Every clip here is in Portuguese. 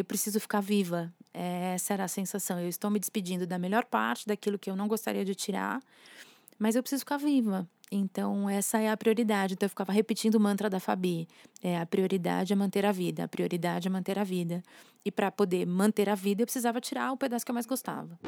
eu preciso ficar viva. É, essa era a sensação. Eu estou me despedindo da melhor parte, daquilo que eu não gostaria de tirar, mas eu preciso ficar viva. Então, essa é a prioridade. Então, eu ficava repetindo o mantra da Fabi: é, a prioridade é manter a vida, a prioridade é manter a vida. E para poder manter a vida, eu precisava tirar o pedaço que eu mais gostava.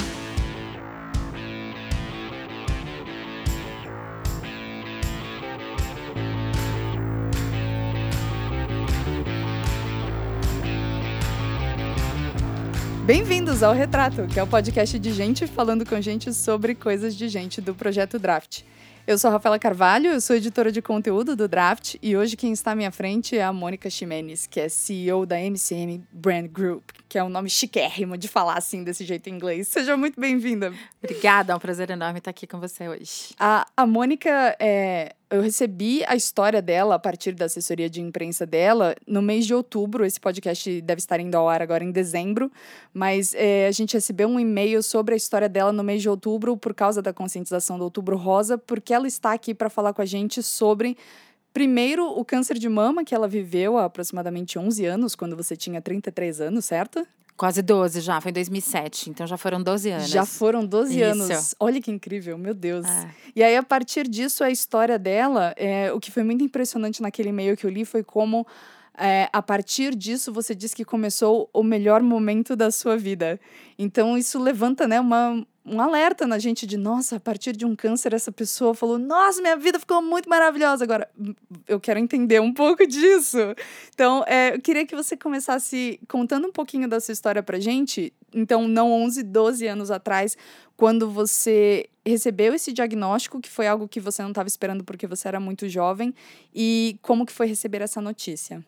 Bem-vindos ao Retrato, que é o podcast de gente falando com gente sobre coisas de gente do projeto Draft. Eu sou a Rafaela Carvalho, eu sou editora de conteúdo do Draft e hoje quem está à minha frente é a Mônica Ximenes, que é CEO da MCM Brand Group, que é um nome chiquérrimo de falar assim desse jeito em inglês. Seja muito bem-vinda. Obrigada, é um prazer enorme estar aqui com você hoje. A, a Mônica, é, eu recebi a história dela a partir da assessoria de imprensa dela no mês de outubro. Esse podcast deve estar indo ao ar agora em dezembro, mas é, a gente recebeu um e-mail sobre a história dela no mês de outubro por causa da conscientização do Outubro Rosa, porque ela está aqui para falar com a gente sobre Primeiro, o câncer de mama que ela viveu há aproximadamente 11 anos, quando você tinha 33 anos, certo? Quase 12 já, foi em 2007, então já foram 12 anos. Já foram 12 Isso. anos. Olha que incrível, meu Deus. É. E aí, a partir disso, a história dela, é, o que foi muito impressionante naquele e-mail que eu li foi como é, a partir disso você diz que começou o melhor momento da sua vida. Então isso levanta né, uma, um alerta na gente de, nossa, a partir de um câncer, essa pessoa falou, nossa, minha vida ficou muito maravilhosa. Agora, eu quero entender um pouco disso. Então, é, eu queria que você começasse contando um pouquinho da sua história pra gente. Então, não 11, 12 anos atrás, quando você recebeu esse diagnóstico, que foi algo que você não estava esperando porque você era muito jovem, e como que foi receber essa notícia?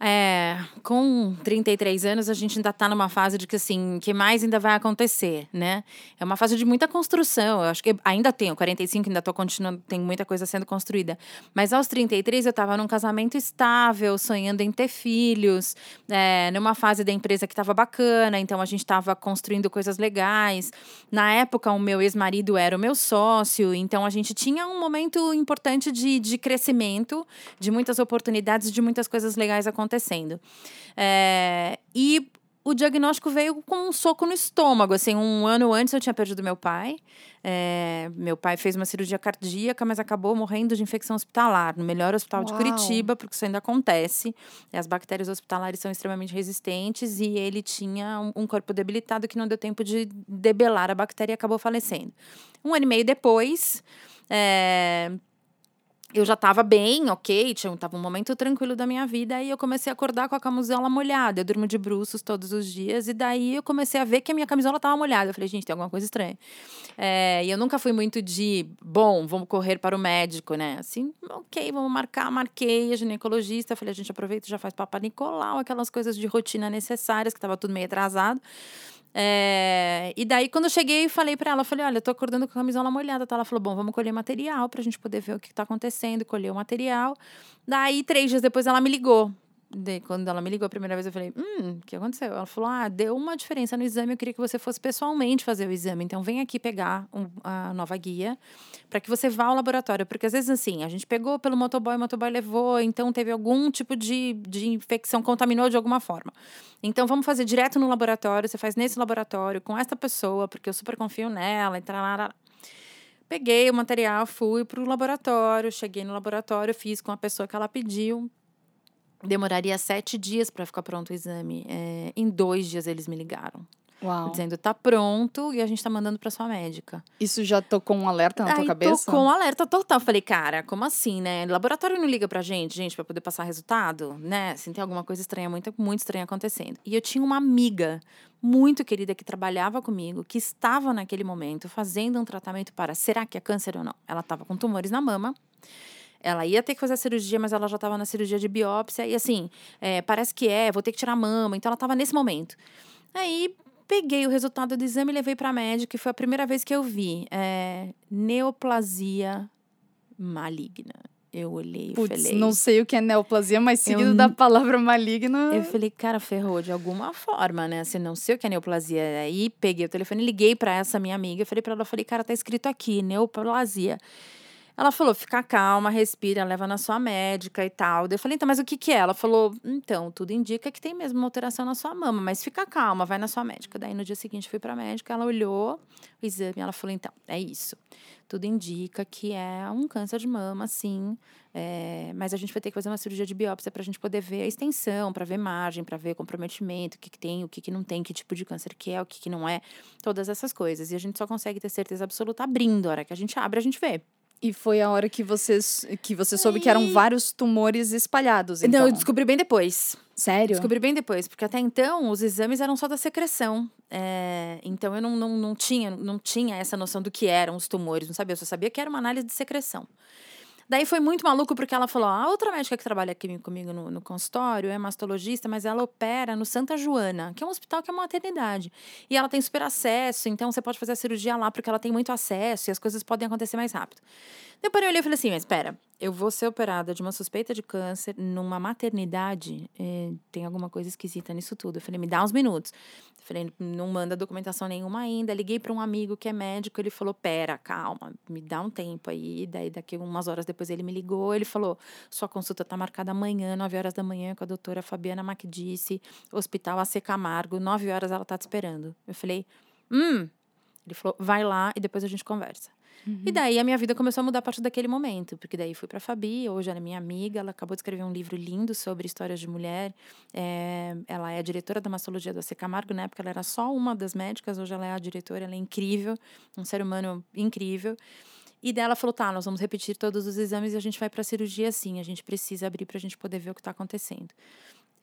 É, com 33 anos, a gente ainda está numa fase de que, assim, que mais ainda vai acontecer, né? É uma fase de muita construção. Eu acho que ainda tenho, 45, ainda estou continuando, tem muita coisa sendo construída. Mas aos 33, eu estava num casamento estável, sonhando em ter filhos, é, numa fase da empresa que estava bacana, então a gente estava construindo coisas legais. Na época, o meu ex-marido era o meu sócio, então a gente tinha um momento importante de, de crescimento, de muitas oportunidades, de muitas coisas legais acontecendo acontecendo. É, e o diagnóstico veio com um soco no estômago. Assim, um ano antes eu tinha perdido meu pai. É, meu pai fez uma cirurgia cardíaca, mas acabou morrendo de infecção hospitalar no melhor hospital Uau. de Curitiba, porque isso ainda acontece. As bactérias hospitalares são extremamente resistentes e ele tinha um, um corpo debilitado que não deu tempo de debelar a bactéria e acabou falecendo. Um ano e meio depois. É, eu já estava bem, ok, tinha, tava um momento tranquilo da minha vida, aí eu comecei a acordar com a camisola molhada. Eu durmo de bruços todos os dias, e daí eu comecei a ver que a minha camisola estava molhada. Eu falei, gente, tem alguma coisa estranha. É, e eu nunca fui muito de, bom, vamos correr para o médico, né? Assim, ok, vamos marcar, marquei a ginecologista. Falei, a gente aproveita já faz Papa Nicolau, aquelas coisas de rotina necessárias, que estava tudo meio atrasado. É, e daí, quando eu cheguei, falei para ela, falei, olha, eu tô acordando com a camisola molhada, tá? Ela falou, bom, vamos colher material pra gente poder ver o que tá acontecendo, colher o material. Daí, três dias depois, ela me ligou. De, quando ela me ligou a primeira vez, eu falei, hum, o que aconteceu? Ela falou, ah, deu uma diferença no exame, eu queria que você fosse pessoalmente fazer o exame. Então, vem aqui pegar um, a nova guia para que você vá ao laboratório. Porque, às vezes, assim, a gente pegou pelo motoboy, o motoboy levou, então teve algum tipo de, de infecção, contaminou de alguma forma. Então, vamos fazer direto no laboratório, você faz nesse laboratório, com essa pessoa, porque eu super confio nela, e tal, Peguei o material, fui para o laboratório, cheguei no laboratório, fiz com a pessoa que ela pediu, Demoraria sete dias para ficar pronto o exame. É, em dois dias eles me ligaram. Uau. Dizendo, tá pronto e a gente tá mandando pra sua médica. Isso já tocou um alerta na Aí, tua cabeça? Tocou um alerta total. Falei, cara, como assim, né? Laboratório não liga pra gente, gente, pra poder passar resultado, né? Assim, tem alguma coisa estranha, muito, muito estranha acontecendo. E eu tinha uma amiga muito querida que trabalhava comigo, que estava naquele momento fazendo um tratamento para será que é câncer ou não? Ela tava com tumores na mama. Ela ia ter que fazer a cirurgia, mas ela já estava na cirurgia de biópsia. E assim, é, parece que é, vou ter que tirar a mama. Então ela estava nesse momento. Aí peguei o resultado do exame e levei para a médica. E foi a primeira vez que eu vi é, neoplasia maligna. Eu olhei e falei. Não sei o que é neoplasia, mas seguido eu, da palavra maligna. Eu falei, cara, ferrou de alguma forma, né? Assim, não sei o que é neoplasia. Aí peguei o telefone, liguei para essa minha amiga, falei para ela, falei, cara, tá escrito aqui, neoplasia. Ela falou, fica calma, respira, leva na sua médica e tal. Eu falei, então, mas o que que é? Ela falou, então, tudo indica que tem mesmo uma alteração na sua mama, mas fica calma, vai na sua médica. Daí, no dia seguinte, fui pra médica, ela olhou o exame, ela falou, então, é isso. Tudo indica que é um câncer de mama, sim, é, mas a gente vai ter que fazer uma cirurgia de biópsia para a gente poder ver a extensão, para ver margem, para ver comprometimento, o que, que tem, o que, que não tem, que tipo de câncer que é, o que, que não é, todas essas coisas. E a gente só consegue ter certeza absoluta abrindo. A hora que a gente abre, a gente vê. E foi a hora que vocês que você soube que eram vários tumores espalhados. Então. Não, eu descobri bem depois. Sério? Descobri bem depois, porque até então os exames eram só da secreção. É, então eu não, não, não, tinha, não tinha essa noção do que eram os tumores, não sabia, eu só sabia que era uma análise de secreção. Daí foi muito maluco porque ela falou: a outra médica que trabalha aqui comigo no, no, consultório é mastologista, mas ela opera no Santa Joana, que é um hospital que é uma maternidade. E ela tem super acesso, então você pode fazer a cirurgia lá porque ela tem muito acesso e as coisas podem acontecer mais rápido. Depois eu olhei e falei assim: mas espera, eu vou ser operada de uma suspeita de câncer numa maternidade? É, tem alguma coisa esquisita nisso tudo. Eu falei: me dá uns minutos. Falei, não manda documentação nenhuma ainda. Liguei para um amigo que é médico, ele falou: "Pera, calma, me dá um tempo aí". Daí daqui umas horas depois ele me ligou, ele falou: "Sua consulta está marcada amanhã, 9 horas da manhã, com a doutora Fabiana Macdice, Hospital AC Camargo, 9 horas ela tá te esperando". Eu falei: "Hum". Ele falou: "Vai lá e depois a gente conversa". Uhum. E daí a minha vida começou a mudar a partir daquele momento, porque daí fui para a Fabi, hoje ela é minha amiga, ela acabou de escrever um livro lindo sobre histórias de mulher. É, ela é a diretora da mastologia do AC Camargo, na época ela era só uma das médicas, hoje ela é a diretora, ela é incrível, um ser humano incrível. E dela falou: tá, nós vamos repetir todos os exames e a gente vai para a cirurgia sim, a gente precisa abrir para a gente poder ver o que está acontecendo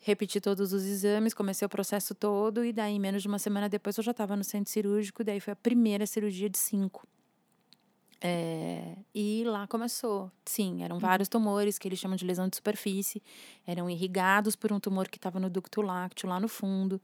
repeti todos os exames, comecei o processo todo, e daí, menos de uma semana depois, eu já estava no centro cirúrgico, daí foi a primeira cirurgia de cinco. É, e lá começou. Sim, eram uhum. vários tumores que eles chamam de lesão de superfície. Eram irrigados por um tumor que estava no ducto lácteo, lá no fundo.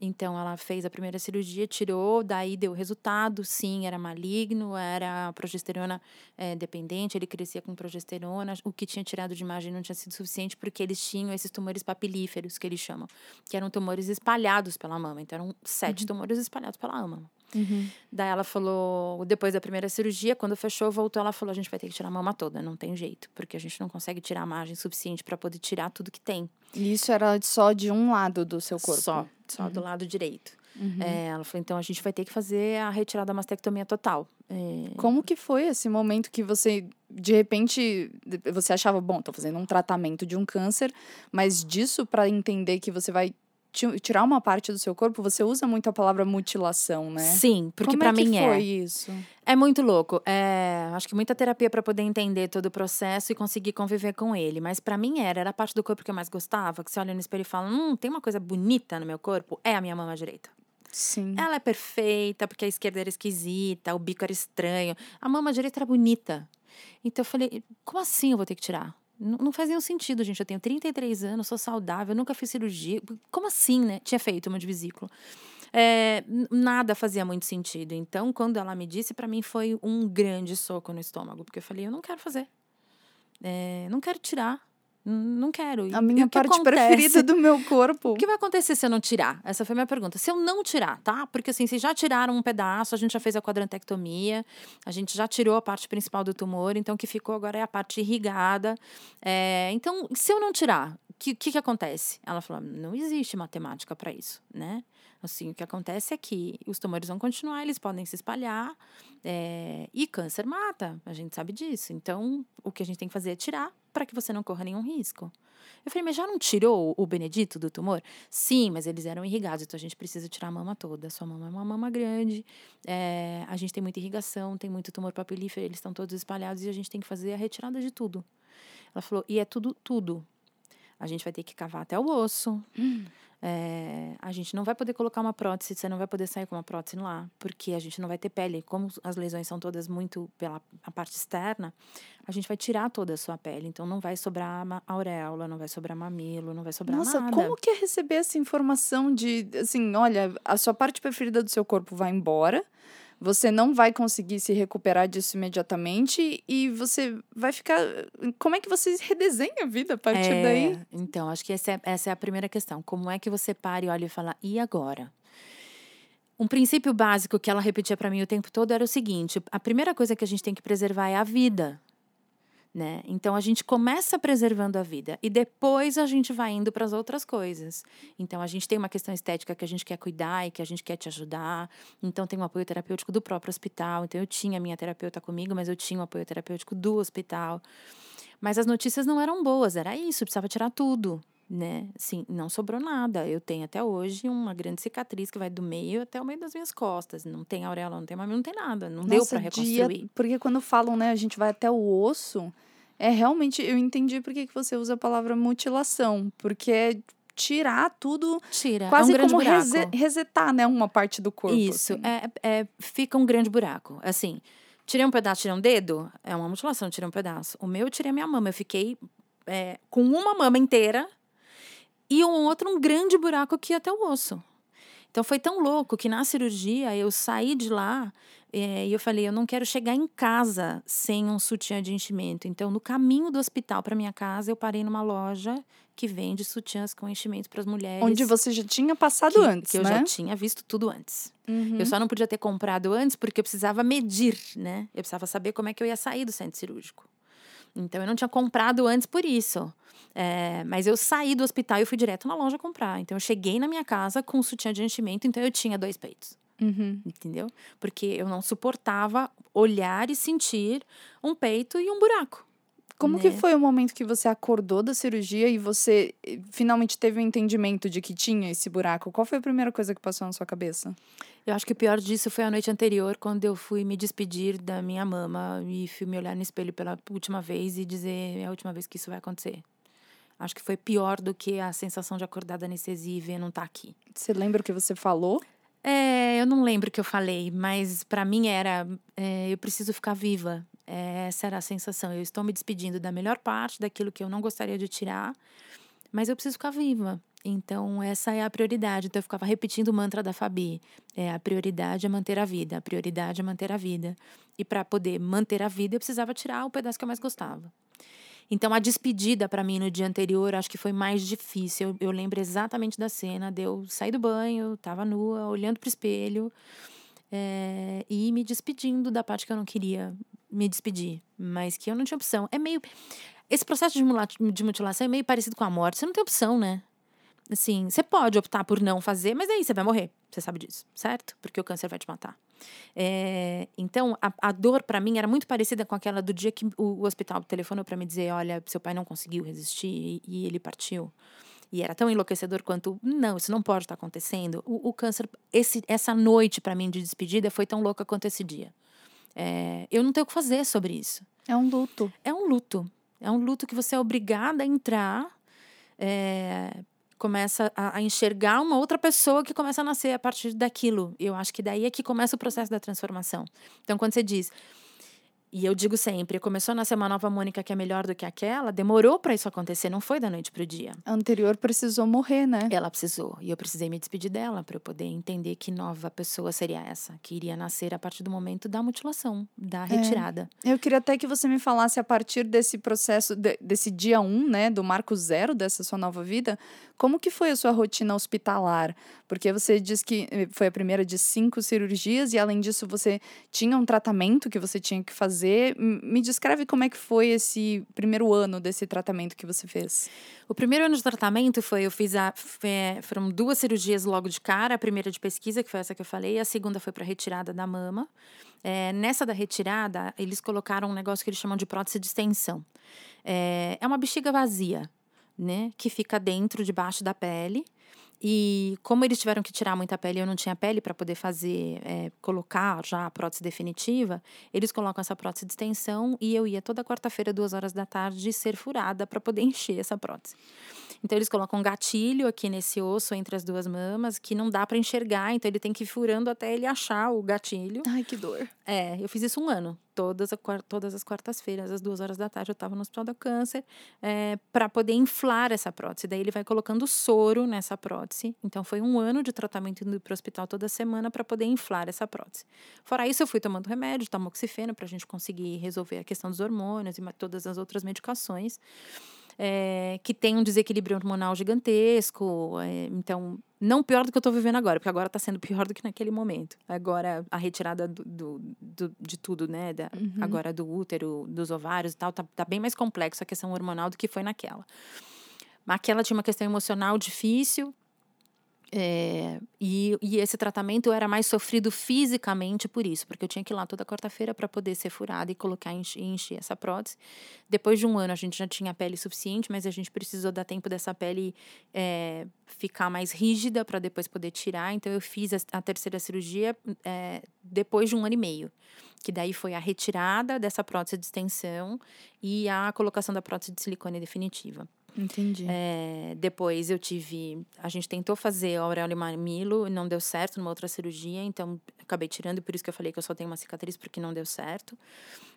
Então, ela fez a primeira cirurgia, tirou, daí deu resultado. Sim, era maligno, era progesterona é, dependente, ele crescia com progesterona. O que tinha tirado de imagem não tinha sido suficiente, porque eles tinham esses tumores papilíferos, que eles chamam, que eram tumores espalhados pela mama. Então, eram sete uhum. tumores espalhados pela mama. Uhum. Daí ela falou, depois da primeira cirurgia, quando fechou, voltou, ela falou: a gente vai ter que tirar a mama toda, não tem jeito, porque a gente não consegue tirar a margem suficiente para poder tirar tudo que tem. E isso era só de um lado do seu corpo? Só, só uhum. do lado direito. Uhum. É, ela falou: então a gente vai ter que fazer a retirada da mastectomia total. É... Como que foi esse momento que você, de repente, você achava, bom, tô fazendo um tratamento de um câncer, mas disso para entender que você vai tirar uma parte do seu corpo, você usa muito a palavra mutilação, né? Sim, porque para é mim é. foi isso? É muito louco. É, acho que muita terapia para poder entender todo o processo e conseguir conviver com ele. Mas para mim era, era a parte do corpo que eu mais gostava, que você olha no espelho e fala: "Hum, tem uma coisa bonita no meu corpo, é a minha mama direita". Sim. Ela é perfeita, porque a esquerda era esquisita, o bico era estranho. A mama direita era bonita. Então eu falei: "Como assim eu vou ter que tirar?" Não, faz nenhum sentido, gente. Eu tenho 33 anos, sou saudável, nunca fiz cirurgia. Como assim, né? Tinha feito uma de vesícula. É, nada fazia muito sentido. Então, quando ela me disse, para mim foi um grande soco no estômago, porque eu falei, eu não quero fazer. É, não quero tirar. Não quero. A minha parte acontece? preferida do meu corpo. O que vai acontecer se eu não tirar? Essa foi a minha pergunta. Se eu não tirar, tá? Porque assim, se já tiraram um pedaço, a gente já fez a quadrantectomia, a gente já tirou a parte principal do tumor, então o que ficou agora é a parte irrigada. É, então, se eu não tirar, o que, que, que acontece? Ela falou: não existe matemática para isso, né? Assim, o que acontece é que os tumores vão continuar, eles podem se espalhar é, e câncer mata, a gente sabe disso. Então, o que a gente tem que fazer é tirar para que você não corra nenhum risco. Eu falei, mas já não tirou o Benedito do tumor? Sim, mas eles eram irrigados, então a gente precisa tirar a mama toda. Sua mama é uma mama grande, é, a gente tem muita irrigação, tem muito tumor papilífero, eles estão todos espalhados e a gente tem que fazer a retirada de tudo. Ela falou, e é tudo, tudo. A gente vai ter que cavar até o osso. Hum. É, a gente não vai poder colocar uma prótese, você não vai poder sair com uma prótese lá, porque a gente não vai ter pele. Como as lesões são todas muito pela a parte externa, a gente vai tirar toda a sua pele. Então não vai sobrar a auréola, não vai sobrar mamilo, não vai sobrar Nossa, nada. Nossa, como que é receber essa informação de, assim, olha, a sua parte preferida do seu corpo vai embora, você não vai conseguir se recuperar disso imediatamente e você vai ficar. Como é que você redesenha a vida a partir é, daí? Então, acho que essa é, essa é a primeira questão. Como é que você para e olha e fala, e agora? Um princípio básico que ela repetia para mim o tempo todo era o seguinte: a primeira coisa que a gente tem que preservar é a vida. Né? Então a gente começa preservando a vida e depois a gente vai indo para as outras coisas. Então a gente tem uma questão estética que a gente quer cuidar e que a gente quer te ajudar. Então tem um apoio terapêutico do próprio hospital. Então eu tinha minha terapeuta comigo, mas eu tinha um apoio terapêutico do hospital. Mas as notícias não eram boas, era isso, precisava tirar tudo, né? Sim, não sobrou nada. Eu tenho até hoje uma grande cicatriz que vai do meio até o meio das minhas costas. Não tem auréola, não tem mamilo, não tem nada. Não Nossa, deu para reconstruir. Dia, porque quando falam, né, a gente vai até o osso, é realmente, eu entendi por que você usa a palavra mutilação, porque é tirar tudo, Tira, quase é um como rese, resetar, né, uma parte do corpo. Isso, assim. é, é, fica um grande buraco. Assim, tirei um pedaço, tirei um dedo, é uma mutilação, tirei um pedaço. O meu, eu tirei a minha mama, eu fiquei é, com uma mama inteira e um outro, um grande buraco aqui até o osso. Então foi tão louco que na cirurgia eu saí de lá é, e eu falei, eu não quero chegar em casa sem um sutiã de enchimento. Então, no caminho do hospital para minha casa, eu parei numa loja que vende sutiãs com enchimento para as mulheres. Onde você já tinha passado que, antes, que né? eu já tinha visto tudo antes. Uhum. Eu só não podia ter comprado antes porque eu precisava medir, né? Eu precisava saber como é que eu ia sair do centro cirúrgico. Então, eu não tinha comprado antes por isso. É, mas eu saí do hospital e fui direto na loja comprar. Então, eu cheguei na minha casa com um sutiã de enchimento, então eu tinha dois peitos. Uhum. Entendeu? Porque eu não suportava olhar e sentir um peito e um buraco. Como né? que foi o momento que você acordou da cirurgia e você eh, finalmente teve o um entendimento de que tinha esse buraco? Qual foi a primeira coisa que passou na sua cabeça? Eu acho que o pior disso foi a noite anterior, quando eu fui me despedir da minha mama e fui me olhar no espelho pela última vez e dizer: é a última vez que isso vai acontecer. Acho que foi pior do que a sensação de acordar da anestesia e ver não estar tá aqui. Você lembra o que você falou? É, eu não lembro o que eu falei, mas para mim era: é, eu preciso ficar viva. Essa era a sensação. Eu estou me despedindo da melhor parte, daquilo que eu não gostaria de tirar, mas eu preciso ficar viva. Então, essa é a prioridade. Então, eu ficava repetindo o mantra da Fabi: é, a prioridade é manter a vida, a prioridade é manter a vida. E para poder manter a vida, eu precisava tirar o pedaço que eu mais gostava. Então, a despedida para mim no dia anterior, acho que foi mais difícil. Eu, eu lembro exatamente da cena de eu sair do banho, tava nua, olhando pro espelho é, e me despedindo da parte que eu não queria me despedir, mas que eu não tinha opção. É meio. Esse processo de mutilação é meio parecido com a morte. Você não tem opção, né? Assim, você pode optar por não fazer, mas aí você vai morrer. Você sabe disso, certo? Porque o câncer vai te matar. É, então, a, a dor para mim era muito parecida com aquela do dia que o, o hospital telefonou para me dizer: olha, seu pai não conseguiu resistir e, e, ele partiu. E era tão enlouquecedor quanto, não, isso não pode estar tá acontecendo. O, o, câncer, esse, essa noite para mim de despedida foi tão louca quanto esse dia. É, eu não tenho o que fazer sobre isso. É um luto. É um luto. É um luto que você é obrigada a entrar é, começa a, a, enxergar uma outra pessoa que começa a nascer a partir daquilo. Eu acho que daí é que começa o processo da transformação. Então, quando você diz, e eu digo sempre, começou a nascer uma nova Mônica que é melhor do que aquela, demorou para isso acontecer, não foi da noite pro dia. A anterior precisou morrer, né? Ela precisou, e eu precisei me despedir dela para eu poder entender que nova pessoa seria essa, que iria nascer a partir do momento da mutilação, da é. retirada. É. Eu queria até que você me falasse a partir desse processo, de, desse dia um, né, do marco zero dessa sua nova vida, como que foi a sua rotina hospitalar? Porque você diz que eh, foi a primeira de cinco cirurgias e além disso você tinha um tratamento que você tinha que fazer. Me descreve como é que foi esse primeiro ano desse tratamento que você fez. O primeiro ano de tratamento foi, eu fiz a, foram duas cirurgias logo de cara, a primeira de pesquisa, que foi essa que eu falei, a segunda foi para retirada da mama. É, nessa da retirada, eles colocaram um negócio que eles chamam de prótese de extensão. É, é uma bexiga vazia, né? Que fica dentro, debaixo da pele. E como eles tiveram que tirar muita pele, eu não tinha pele para poder fazer, é, colocar já a prótese definitiva, eles colocam essa prótese de extensão e eu ia toda quarta-feira, duas horas da tarde, ser furada para poder encher essa prótese. Então eles colocam um gatilho aqui nesse osso entre as duas mamas que não dá para enxergar, então ele tem que ir furando até ele achar o gatilho. Ai, que dor. É, eu fiz isso um ano todas, todas as quartas-feiras, às duas horas da tarde, eu estava no Hospital do Câncer, é, para poder inflar essa prótese. Daí ele vai colocando soro nessa prótese. Então foi um ano de tratamento indo para o hospital toda semana para poder inflar essa prótese. Fora isso, eu fui tomando remédio, tamoxifeno, para a gente conseguir resolver a questão dos hormônios e todas as outras medicações. É, que tem um desequilíbrio hormonal gigantesco. É, então, não pior do que eu estou vivendo agora, porque agora está sendo pior do que naquele momento. Agora, a retirada do, do, do de tudo, né? Da, uhum. Agora do útero, dos ovários e tal, tá, tá bem mais complexo a questão hormonal do que foi naquela. Aquela tinha uma questão emocional difícil, é, e, e, esse tratamento era mais sofrido fisicamente por isso, porque eu tinha que ir lá toda quarta-feira para poder ser furada e colocar e encher essa prótese. Depois de um ano, a gente já tinha pele suficiente, mas a gente precisou dar tempo dessa pele é, ficar mais rígida para depois poder tirar. Então, eu fiz a, a terceira cirurgia é, depois de um ano e meio, que daí foi a retirada dessa prótese de extensão e a colocação da prótese de silicone definitiva. Entendi. É, depois eu tive. A gente tentou fazer auréola e mamilo, não deu certo numa outra cirurgia, então acabei tirando, por isso que eu falei que eu só tenho uma cicatriz, porque não deu certo.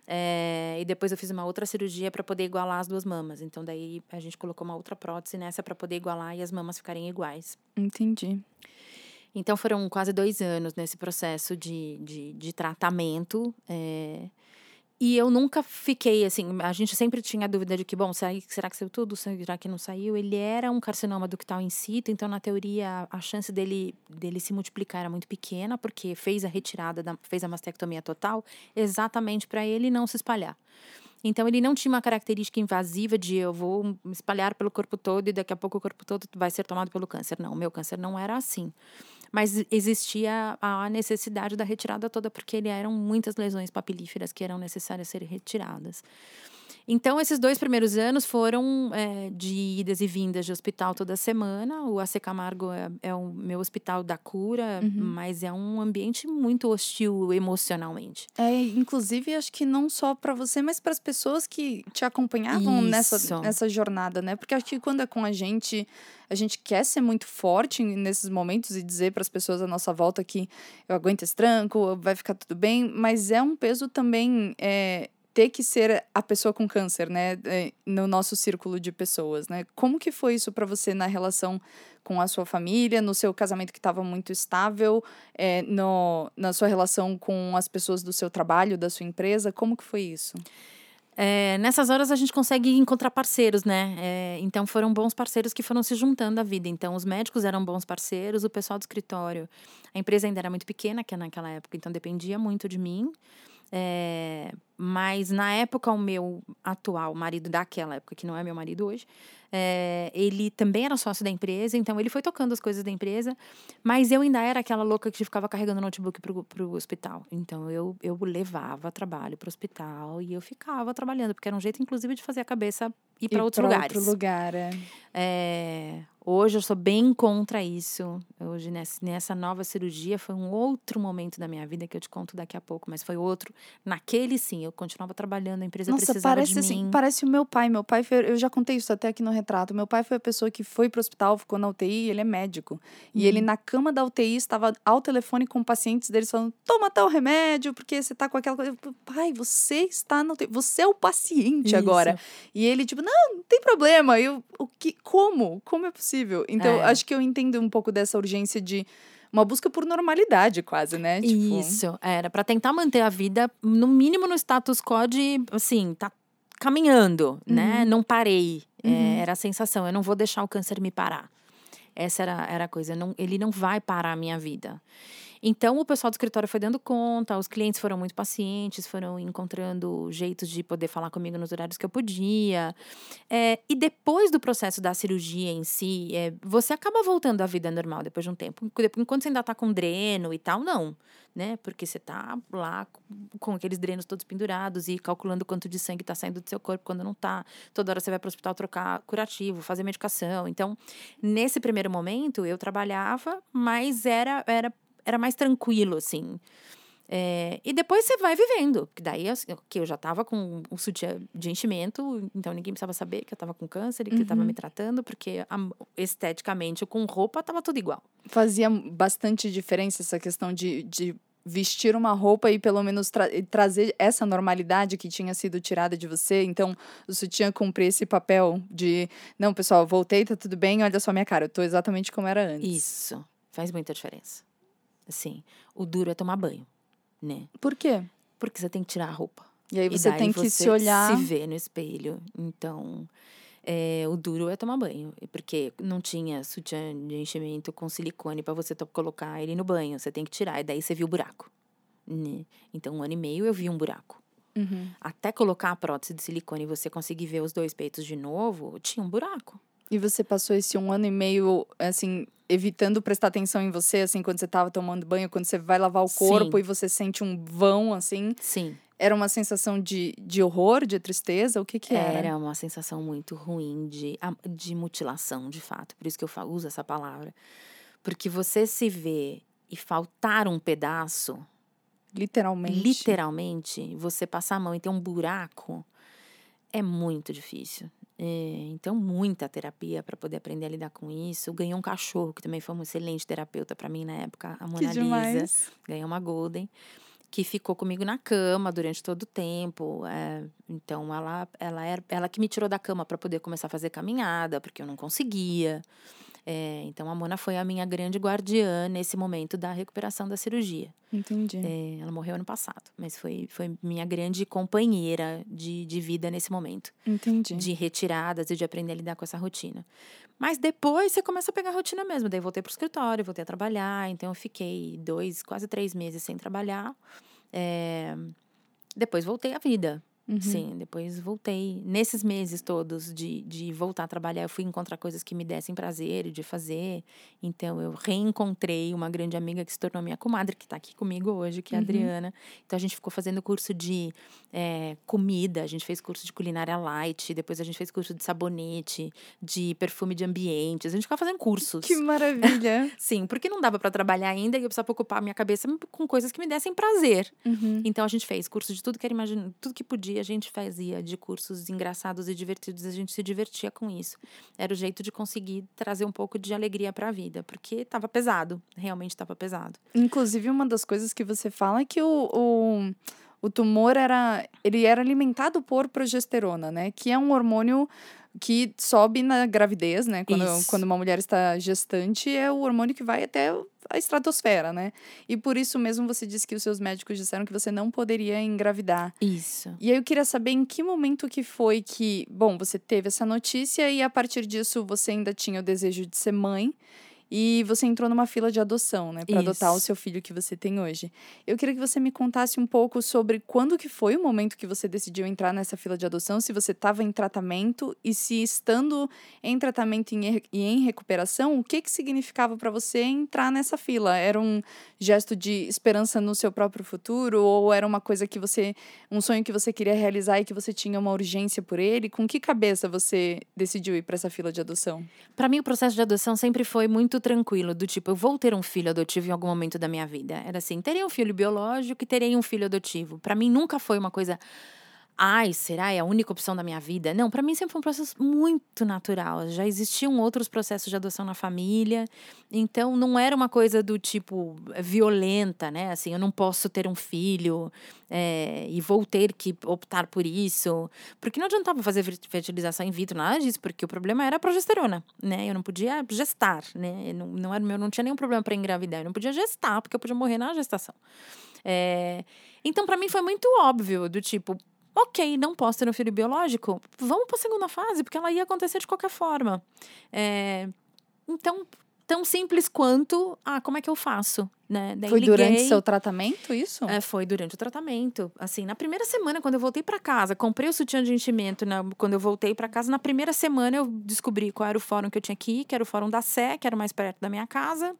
É, e depois eu fiz uma outra cirurgia para poder igualar as duas mamas. Então daí a gente colocou uma outra prótese nessa para poder igualar e as mamas ficarem iguais. Entendi. Então foram quase dois anos nesse processo de, de, de tratamento. É, e eu nunca fiquei assim, a gente sempre tinha dúvida de que, bom, será, que saiu tudo? Será que não saiu? Ele era um carcinoma ductal in situ, então na teoria a chance dele, dele se multiplicar era muito pequena, porque fez a retirada, da, fez a mastectomia total, exatamente para ele não se espalhar. Então ele não tinha uma característica invasiva de eu vou espalhar pelo corpo todo e daqui a pouco o corpo todo vai ser tomado pelo câncer. Não, o meu câncer não era assim mas existia a necessidade da retirada toda, porque ele eram muitas lesões papilíferas que eram necessárias serem retiradas. Então, esses dois primeiros anos foram é, de idas e vindas de hospital toda semana. O AC Camargo é, é o meu hospital da cura, uhum. mas é um ambiente muito hostil emocionalmente. É, inclusive, acho que não só para você, mas para as pessoas que te acompanhavam nessa, nessa jornada, né? Porque acho que quando é com a gente, a gente quer ser muito forte nesses momentos e dizer para as pessoas à nossa volta que eu aguento esse tranco, vai ficar tudo bem, mas é um peso também. É, ter que ser a pessoa com câncer, né, é, no nosso círculo de pessoas, né? Como que foi isso para você na relação com a sua família, no seu casamento que estava muito estável, é, no, na sua relação com as pessoas do seu trabalho, da sua empresa? Como que foi isso? É, nessas horas a gente consegue encontrar parceiros, né? É, então foram bons parceiros que foram se juntando à vida. Então os médicos eram bons parceiros, o pessoal do escritório. A empresa ainda era muito pequena que é naquela época, então dependia muito de mim. É, mas na época, o meu atual marido daquela época, que não é meu marido hoje, é, ele também era sócio da empresa, então ele foi tocando as coisas da empresa, mas eu ainda era aquela louca que ficava carregando o notebook pro, pro hospital. Então eu, eu levava trabalho pro hospital e eu ficava trabalhando, porque era um jeito, inclusive, de fazer a cabeça ir para outros lugares. Outro lugar, é. é. Hoje eu sou bem contra isso. Hoje, nessa, nessa nova cirurgia, foi um outro momento da minha vida que eu te conto daqui a pouco, mas foi outro. Naquele sim, eu continuava trabalhando, a empresa Nossa, precisava parece de assim, mim. Parece o meu pai. Meu pai foi, eu já contei isso até aqui no retrato. Meu pai foi a pessoa que foi pro hospital, ficou na UTI, ele é médico. E uhum. ele na cama da UTI estava ao telefone com pacientes deles falando: "Toma tal remédio, porque você tá com aquela coisa". Pai, você está na UTI, você é o paciente isso. agora. E ele tipo: "Não, não tem problema". Eu, o que como? Como é possível? Então, é. acho que eu entendo um pouco dessa urgência de uma busca por normalidade, quase, né? Tipo... Isso, era para tentar manter a vida, no mínimo, no status quo de, assim, tá caminhando, né? uhum. né? Não parei. É, uhum. É, era a sensação, eu não vou deixar o câncer me parar. Essa era, era a coisa, não, ele não vai parar a minha vida. Então, o pessoal do escritório foi dando conta, os clientes foram muito pacientes, foram encontrando jeitos de poder falar comigo nos horários que eu podia. É, e depois do processo da cirurgia em si, é, você acaba voltando à vida normal depois de um tempo. Enquanto você ainda tá com dreno e tal, não. Né? Porque você tá lá com aqueles drenos todos pendurados e calculando quanto de sangue está saindo do seu corpo quando não tá. Toda hora você vai para o hospital trocar curativo, fazer medicação. Então, nesse primeiro momento, eu trabalhava, mas era, era era mais tranquilo, assim. É, e depois você vai vivendo, que daí assim, que eu já tava com o sutiã de enchimento, então ninguém precisava saber que eu tava com câncer e que uhum. eu tava me trazendo, porque a, esteticamente com roupa tava tudo igual. Fazia bastante diferença essa questão de, de vestir uma roupa e pelo menos tra trazer essa normalidade que tinha sido tirada de você. Então, o sutiã cumprir esse papel de, não, pessoal, voltei, tá tudo bem, olha só minha cara, eu tô exatamente como era antes. Isso, faz muita diferença. Assim, o duro é tomar banho, né? Por quê? Porque você tem que tirar a roupa. E aí você e tem que se olhar. Se ver no espelho. Então, É, o duro é tomar banho, porque não tinha sutiã de enchimento com silicone para você colocar ele no banho. Você tem que tirar, e daí você viu o buraco. Né? Então, um ano e meio eu vi um buraco. Uhum. Até colocar a prótese de silicone e você conseguir ver os dois peitos de novo, tinha um buraco. E você passou esse um ano e meio, assim, evitando prestar atenção em você, assim, quando você estava tomando banho, quando você vai lavar o corpo Sim. e você sente um vão, assim? Sim. Era uma sensação de, de horror, de tristeza? O que que era? Era uma sensação muito ruim de, de mutilação, de fato. Por isso que eu uso essa palavra. Porque você se vê e faltar um pedaço Literalmente. Literalmente, você passar a mão e ter um buraco é muito difícil. É, então, muita terapia para poder aprender a lidar com isso. Ganhei um cachorro, que também foi um excelente terapeuta para mim na época, a Mona Lisa. Ganhei uma Golden, que ficou comigo na cama durante todo o tempo. É, então, ela, ela, era, ela que me tirou da cama para poder começar a fazer caminhada, porque eu não conseguia. É, então, a Mona foi a minha grande guardiã nesse momento da recuperação da cirurgia. Entendi. É, ela morreu ano passado, mas foi, foi minha grande companheira de, de vida nesse momento. Entendi. De retiradas e de aprender a lidar com essa rotina. Mas depois você começa a pegar a rotina mesmo. Daí voltei para o escritório, voltei a trabalhar. Então, eu fiquei dois, quase três meses sem trabalhar. É, depois voltei à vida. Uhum. Sim, depois voltei. Nesses meses todos de, de voltar a trabalhar, eu fui encontrar coisas que me dessem prazer de fazer. Então, eu reencontrei uma grande amiga que se tornou minha comadre, que está aqui comigo hoje, que é a uhum. Adriana. Então, a gente ficou fazendo curso de é, comida, a gente fez curso de culinária light, depois a gente fez curso de sabonete, de perfume de ambientes. A gente ficava fazendo cursos. Que maravilha! Sim, porque não dava para trabalhar ainda e eu precisava ocupar minha cabeça com coisas que me dessem prazer. Uhum. Então, a gente fez curso de tudo que era imaginar, tudo que podia a gente fazia de cursos engraçados e divertidos, a gente se divertia com isso. Era o jeito de conseguir trazer um pouco de alegria para a vida, porque estava pesado, realmente estava pesado. Inclusive, uma das coisas que você fala é que o, o, o tumor era, ele era alimentado por progesterona, né? Que é um hormônio que sobe na gravidez, né? Quando, quando uma mulher está gestante, é o hormônio que vai até a estratosfera, né? E por isso mesmo você disse que os seus médicos disseram que você não poderia engravidar. Isso. E aí eu queria saber em que momento que foi que, bom, você teve essa notícia e a partir disso você ainda tinha o desejo de ser mãe. E você entrou numa fila de adoção, né, para adotar o seu filho que você tem hoje. Eu queria que você me contasse um pouco sobre quando que foi o momento que você decidiu entrar nessa fila de adoção, se você estava em tratamento e se estando em tratamento e em recuperação, o que que significava para você entrar nessa fila? Era um gesto de esperança no seu próprio futuro ou era uma coisa que você, um sonho que você queria realizar e que você tinha uma urgência por ele? Com que cabeça você decidiu ir para essa fila de adoção? Para mim o processo de adoção sempre foi muito muito tranquilo, do tipo, eu vou ter um filho adotivo em algum momento da minha vida. Era assim, terei um filho biológico e terei um filho adotivo. Para mim nunca foi uma coisa ai, será? É a única opção da minha vida? Não, para mim sempre foi um processo muito natural. Já existiam outros processos de adoção na família, então não era uma coisa do tipo violenta, né? Assim, eu não posso ter um filho é, e vou ter que optar por isso, porque não adiantava fazer fertilização in vitro, nada disso, porque o problema era a progesterona, né? Eu não podia gestar, né? não, não, era, eu não tinha nenhum problema para engravidar, eu não podia gestar, porque eu podia morrer na gestação. É, então, para mim foi muito óbvio, do tipo, Ok, não posso ter um filho biológico? Vamos para a segunda fase, porque ela ia acontecer de qualquer forma. É, então, tão simples quanto, ah, como é que eu faço? Né? Daí foi liguei, durante seu tratamento isso? É, foi durante o tratamento. Assim, na primeira semana, quando eu voltei para casa, comprei o sutiã de enchimento. Na, quando eu voltei para casa, na primeira semana eu descobri qual era o fórum que eu tinha ir, que era o fórum da Sé, que era mais perto da minha casa.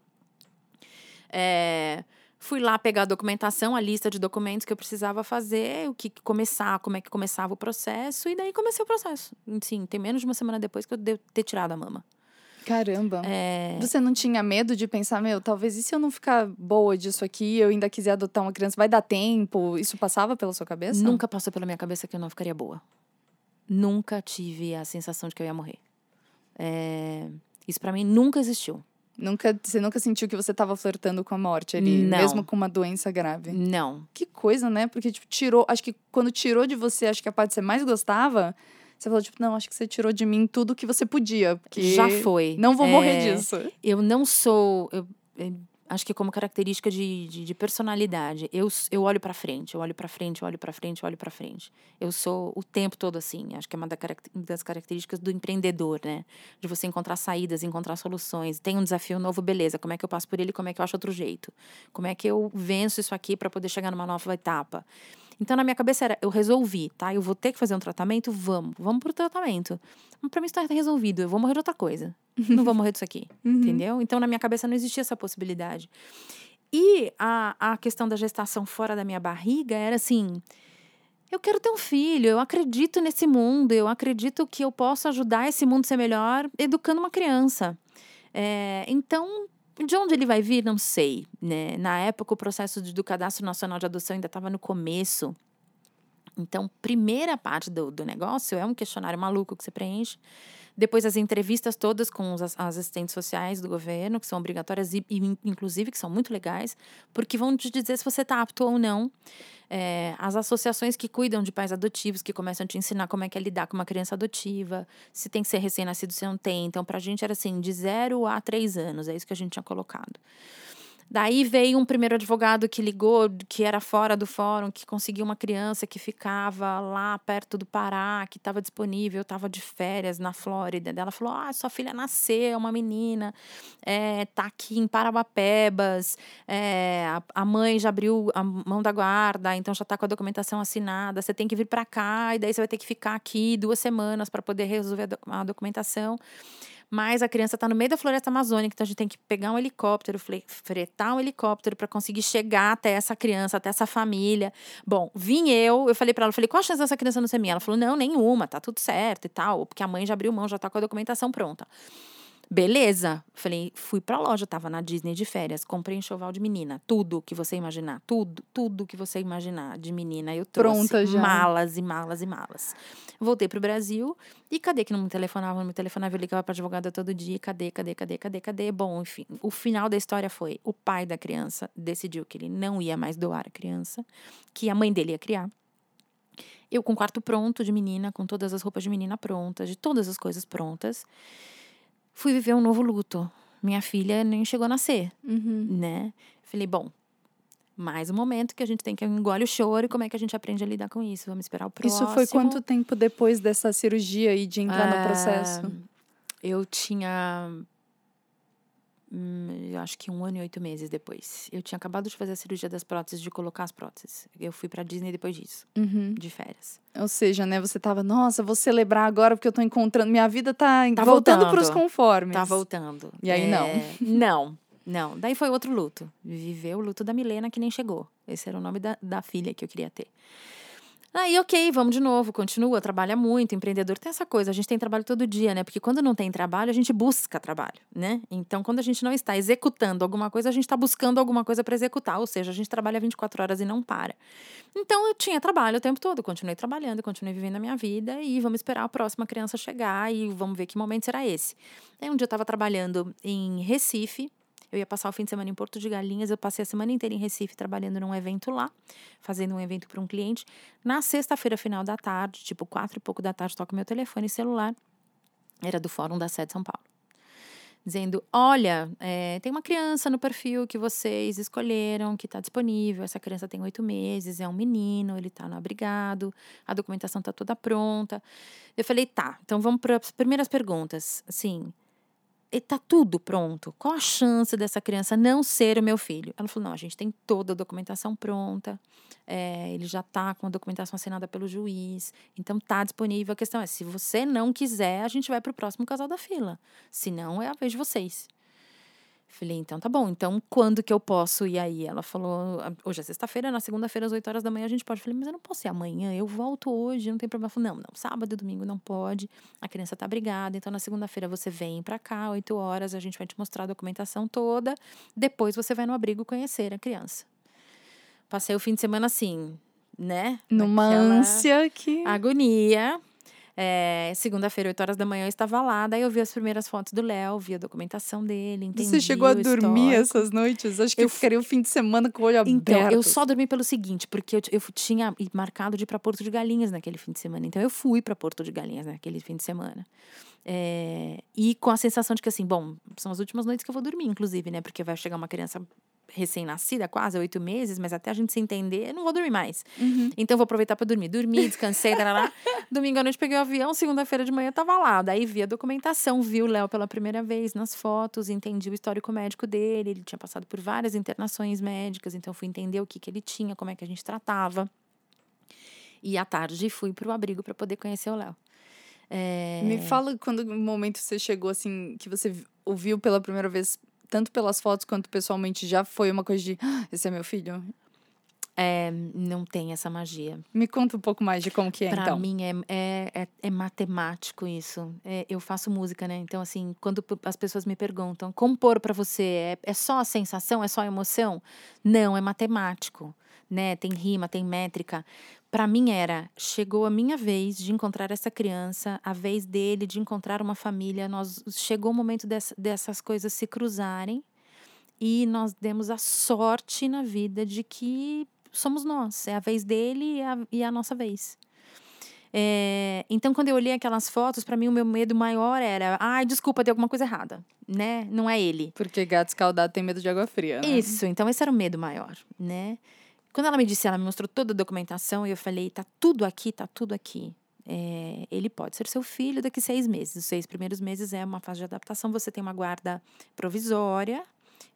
É, Fui lá pegar a documentação, a lista de documentos que eu precisava fazer, o que, começar, como é que começava o processo, e daí comecei o processo. Sim, tem menos de uma semana depois que eu devo ter tirado a mama. Caramba. É... Você não tinha medo de pensar, meu, talvez e se eu não ficar boa disso aqui, eu ainda quiser adotar uma criança, vai dar tempo? Isso passava pela sua cabeça? Nunca passou pela minha cabeça que eu não ficaria boa. Nunca tive a sensação de que eu ia morrer. É... Isso para mim nunca existiu. Nunca, você nunca sentiu que você estava flertando com a morte ali, não. mesmo com uma doença grave? Não. Que coisa, né? Porque tipo, tirou, acho que quando tirou de você, acho que a parte que você mais gostava, você falou tipo, não, acho que você tirou de mim tudo que você podia, porque já foi. Não vou é, morrer disso. Eu não sou, eu, acho que como característica de, de, de personalidade. Eu, eu olho para frente, eu olho para frente, eu olho para frente, eu olho para frente. Eu sou o tempo todo assim. Acho que é uma das características do empreendedor, né? De você encontrar saídas, encontrar soluções. Tem um desafio novo, beleza. Como é que eu passo por ele? Como é que eu acho outro jeito? Como é que eu venço isso aqui para poder chegar numa nova etapa? Então, na minha cabeça era, eu resolvi, tá? Eu vou ter que fazer um tratamento? Vamos, vamos pro tratamento. Mas pra mim está resolvido, eu vou morrer de outra coisa. Não vou morrer disso aqui, uhum. entendeu? Então, na minha cabeça não existia essa possibilidade. E a, a questão da gestação fora da minha barriga era assim, eu quero ter um filho, eu acredito nesse mundo, eu acredito que eu posso ajudar esse mundo a ser melhor educando uma criança. É, então, de onde ele vai vir, não sei. Né? Na época, o processo do Cadastro Nacional de Adoção ainda estava no começo. Então, primeira parte do, do negócio é um questionário maluco que você preenche. Depois, as entrevistas todas com os assistentes sociais do governo, que são obrigatórias e, e inclusive, que são muito legais, porque vão te dizer se você está apto ou não. É, as associações que cuidam de pais adotivos, que começam a te ensinar como é que é lidar com uma criança adotiva, se tem que ser recém-nascido, se não tem. Então, para a gente era assim, de zero a três anos, é isso que a gente tinha colocado. Daí veio um primeiro advogado que ligou, que era fora do fórum, que conseguiu uma criança que ficava lá perto do Pará, que estava disponível, estava de férias na Flórida. Ela falou: Ah, sua filha nasceu, é uma menina, é, tá aqui em Parabapebas, é, a, a, mãe já abriu a mão da guarda, então já está com a documentação assinada. Você tem que vir para cá e daí você vai ter que ficar aqui duas semanas para poder resolver a, do, a documentação. Mas a criança está no meio da floresta amazônica, então a gente tem que pegar um helicóptero, fretar um helicóptero para conseguir chegar até essa criança, até essa família. Bom, vim eu, eu falei para ela, falei, qual a chance dessa criança não ser minha? Ela falou, não, nenhuma, tá tudo certo e tal, porque a mãe já abriu mão, já tá com a documentação pronta. Beleza. Falei, fui pra loja, tava na Disney de férias, comprei enxoval de menina, tudo que você imaginar, tudo, tudo que você imaginar de menina, eu trouxe Pronta já. malas e malas e malas. Voltei pro Brasil e cadê que não me telefonava, não me telefonava, eu ligava pra advogada todo dia, cadê, cadê, cadê, cadê, cadê? Bom, enfim, o final da história foi, o pai da criança decidiu que ele não ia mais doar a criança, que a mãe dele ia criar. Eu com o quarto pronto de menina, com todas as roupas de menina prontas, de todas as coisas prontas fui viver um novo luto. Minha filha nem chegou a nascer, uhum. né? Falei, bom, mais um momento que a gente tem que engolir o choro e como é que a gente aprende a lidar com isso. Vamos esperar o próximo. Isso foi quanto tempo depois dessa cirurgia e de entrar no processo? Ah, eu tinha Hum, eu acho que um ano e oito meses depois. Eu tinha acabado de fazer a cirurgia das próteses, de colocar as próteses. Eu fui pra Disney depois disso, uhum. de férias. Ou seja, né, você tava, nossa, vou celebrar agora porque eu tô encontrando. Minha vida tá, tá voltando, voltando pros conformes. Tá voltando. E aí, é... não. Não, não. Daí foi outro luto. Viver o luto da Milena que nem chegou. Esse era o nome da, da filha que eu queria ter. Aí, ok, vamos de novo, continua, trabalha muito, empreendedor tem essa coisa, a gente tem trabalho todo dia, né? Porque quando não tem trabalho, a gente busca trabalho, né? Então, quando a gente não está executando alguma coisa, a gente está buscando alguma coisa para executar, ou seja, a gente trabalha 24 horas e não para. Então, eu tinha trabalho o tempo todo, continuei trabalhando, continuei vivendo a minha vida e vamos esperar a próxima criança chegar e vamos ver que momento será esse. Aí, um dia eu estava trabalhando em Recife, eu ia passar o fim de semana em Porto de Galinhas, eu passei a semana inteira em Recife trabalhando num evento lá, fazendo um evento para um cliente. Na sexta-feira, final da tarde, tipo quatro e pouco da tarde, toco meu telefone celular. Era do Fórum da Sede São Paulo. Dizendo: Olha, é, tem uma criança no perfil que vocês escolheram, que está disponível. Essa criança tem oito meses, é um menino, ele está no abrigado, a documentação está toda pronta. Eu falei: Tá, então vamos para as primeiras perguntas. Assim, está tudo pronto. Qual a chance dessa criança não ser o meu filho? Ela falou: não, a gente tem toda a documentação pronta, é, ele já está com a documentação assinada pelo juiz, então está disponível. A questão é: se você não quiser, a gente vai para o próximo casal da fila. Se não, é a vez de vocês. Falei, então tá bom, então quando que eu posso ir aí? Ela falou, hoje é sexta-feira, na segunda-feira, às 8 horas da manhã, a gente pode. Falei, mas eu não posso ir amanhã, eu volto hoje, não tem problema. Falou, não, não, sábado e domingo não pode, a criança tá brigada, então na segunda-feira você vem pra cá, 8 horas, a gente vai te mostrar a documentação toda, depois você vai no abrigo conhecer a criança. Passei o fim de semana assim, né? Numa ânsia que. Agonia. É, Segunda-feira, 8 horas da manhã, eu estava lá. Daí eu vi as primeiras fotos do Léo, vi a documentação dele, entendi Você chegou a dormir essas noites? Acho que eu, eu ficaria o fim de semana com o olho então, aberto. eu só dormi pelo seguinte, porque eu, eu tinha marcado de ir para Porto de Galinhas naquele fim de semana. Então eu fui para Porto de Galinhas naquele fim de semana. É, e com a sensação de que, assim, bom, são as últimas noites que eu vou dormir, inclusive, né? Porque vai chegar uma criança recém-nascida, quase oito meses, mas até a gente se entender, eu não vou dormir mais. Uhum. Então, vou aproveitar para dormir. Dormi, descansei, tarará. Domingo à noite peguei o avião, segunda-feira de manhã tava lá. Daí vi a documentação, vi o Léo pela primeira vez nas fotos, entendi o histórico médico dele. Ele tinha passado por várias internações médicas, então fui entender o que, que ele tinha, como é que a gente tratava. E à tarde fui para o abrigo para poder conhecer o Léo. É... Me fala quando o momento você chegou assim, que você ouviu pela primeira vez, tanto pelas fotos quanto pessoalmente, já foi uma coisa de ah, esse é meu filho? É, não tem essa magia. Me conta um pouco mais de como que é, pra então. Pra mim é, é, é, é, matemático isso. É, eu faço música, né? Então, assim, quando as pessoas me perguntam, compor para você é, é só a sensação, é só a emoção? Não, é matemático, né? Tem rima, tem métrica para mim era, chegou a minha vez de encontrar essa criança, a vez dele de encontrar uma família, nós chegou o momento dessa, dessas coisas se cruzarem e nós demos a sorte na vida de que somos nós, é a vez dele e a, e a nossa vez. É, então, quando eu olhei aquelas fotos, para mim o meu medo maior era, ai, desculpa, tem alguma coisa errada, né? Não é ele. Porque gato escaldado tem medo de água fria, né? Isso, então esse era o medo maior, né? Quando ela me disse, ela me mostrou toda a documentação, e eu falei, tá tudo aqui, tá tudo aqui. É, ele pode ser seu filho daqui seis meses. Os seis primeiros meses é uma fase de adaptação, você tem uma guarda provisória.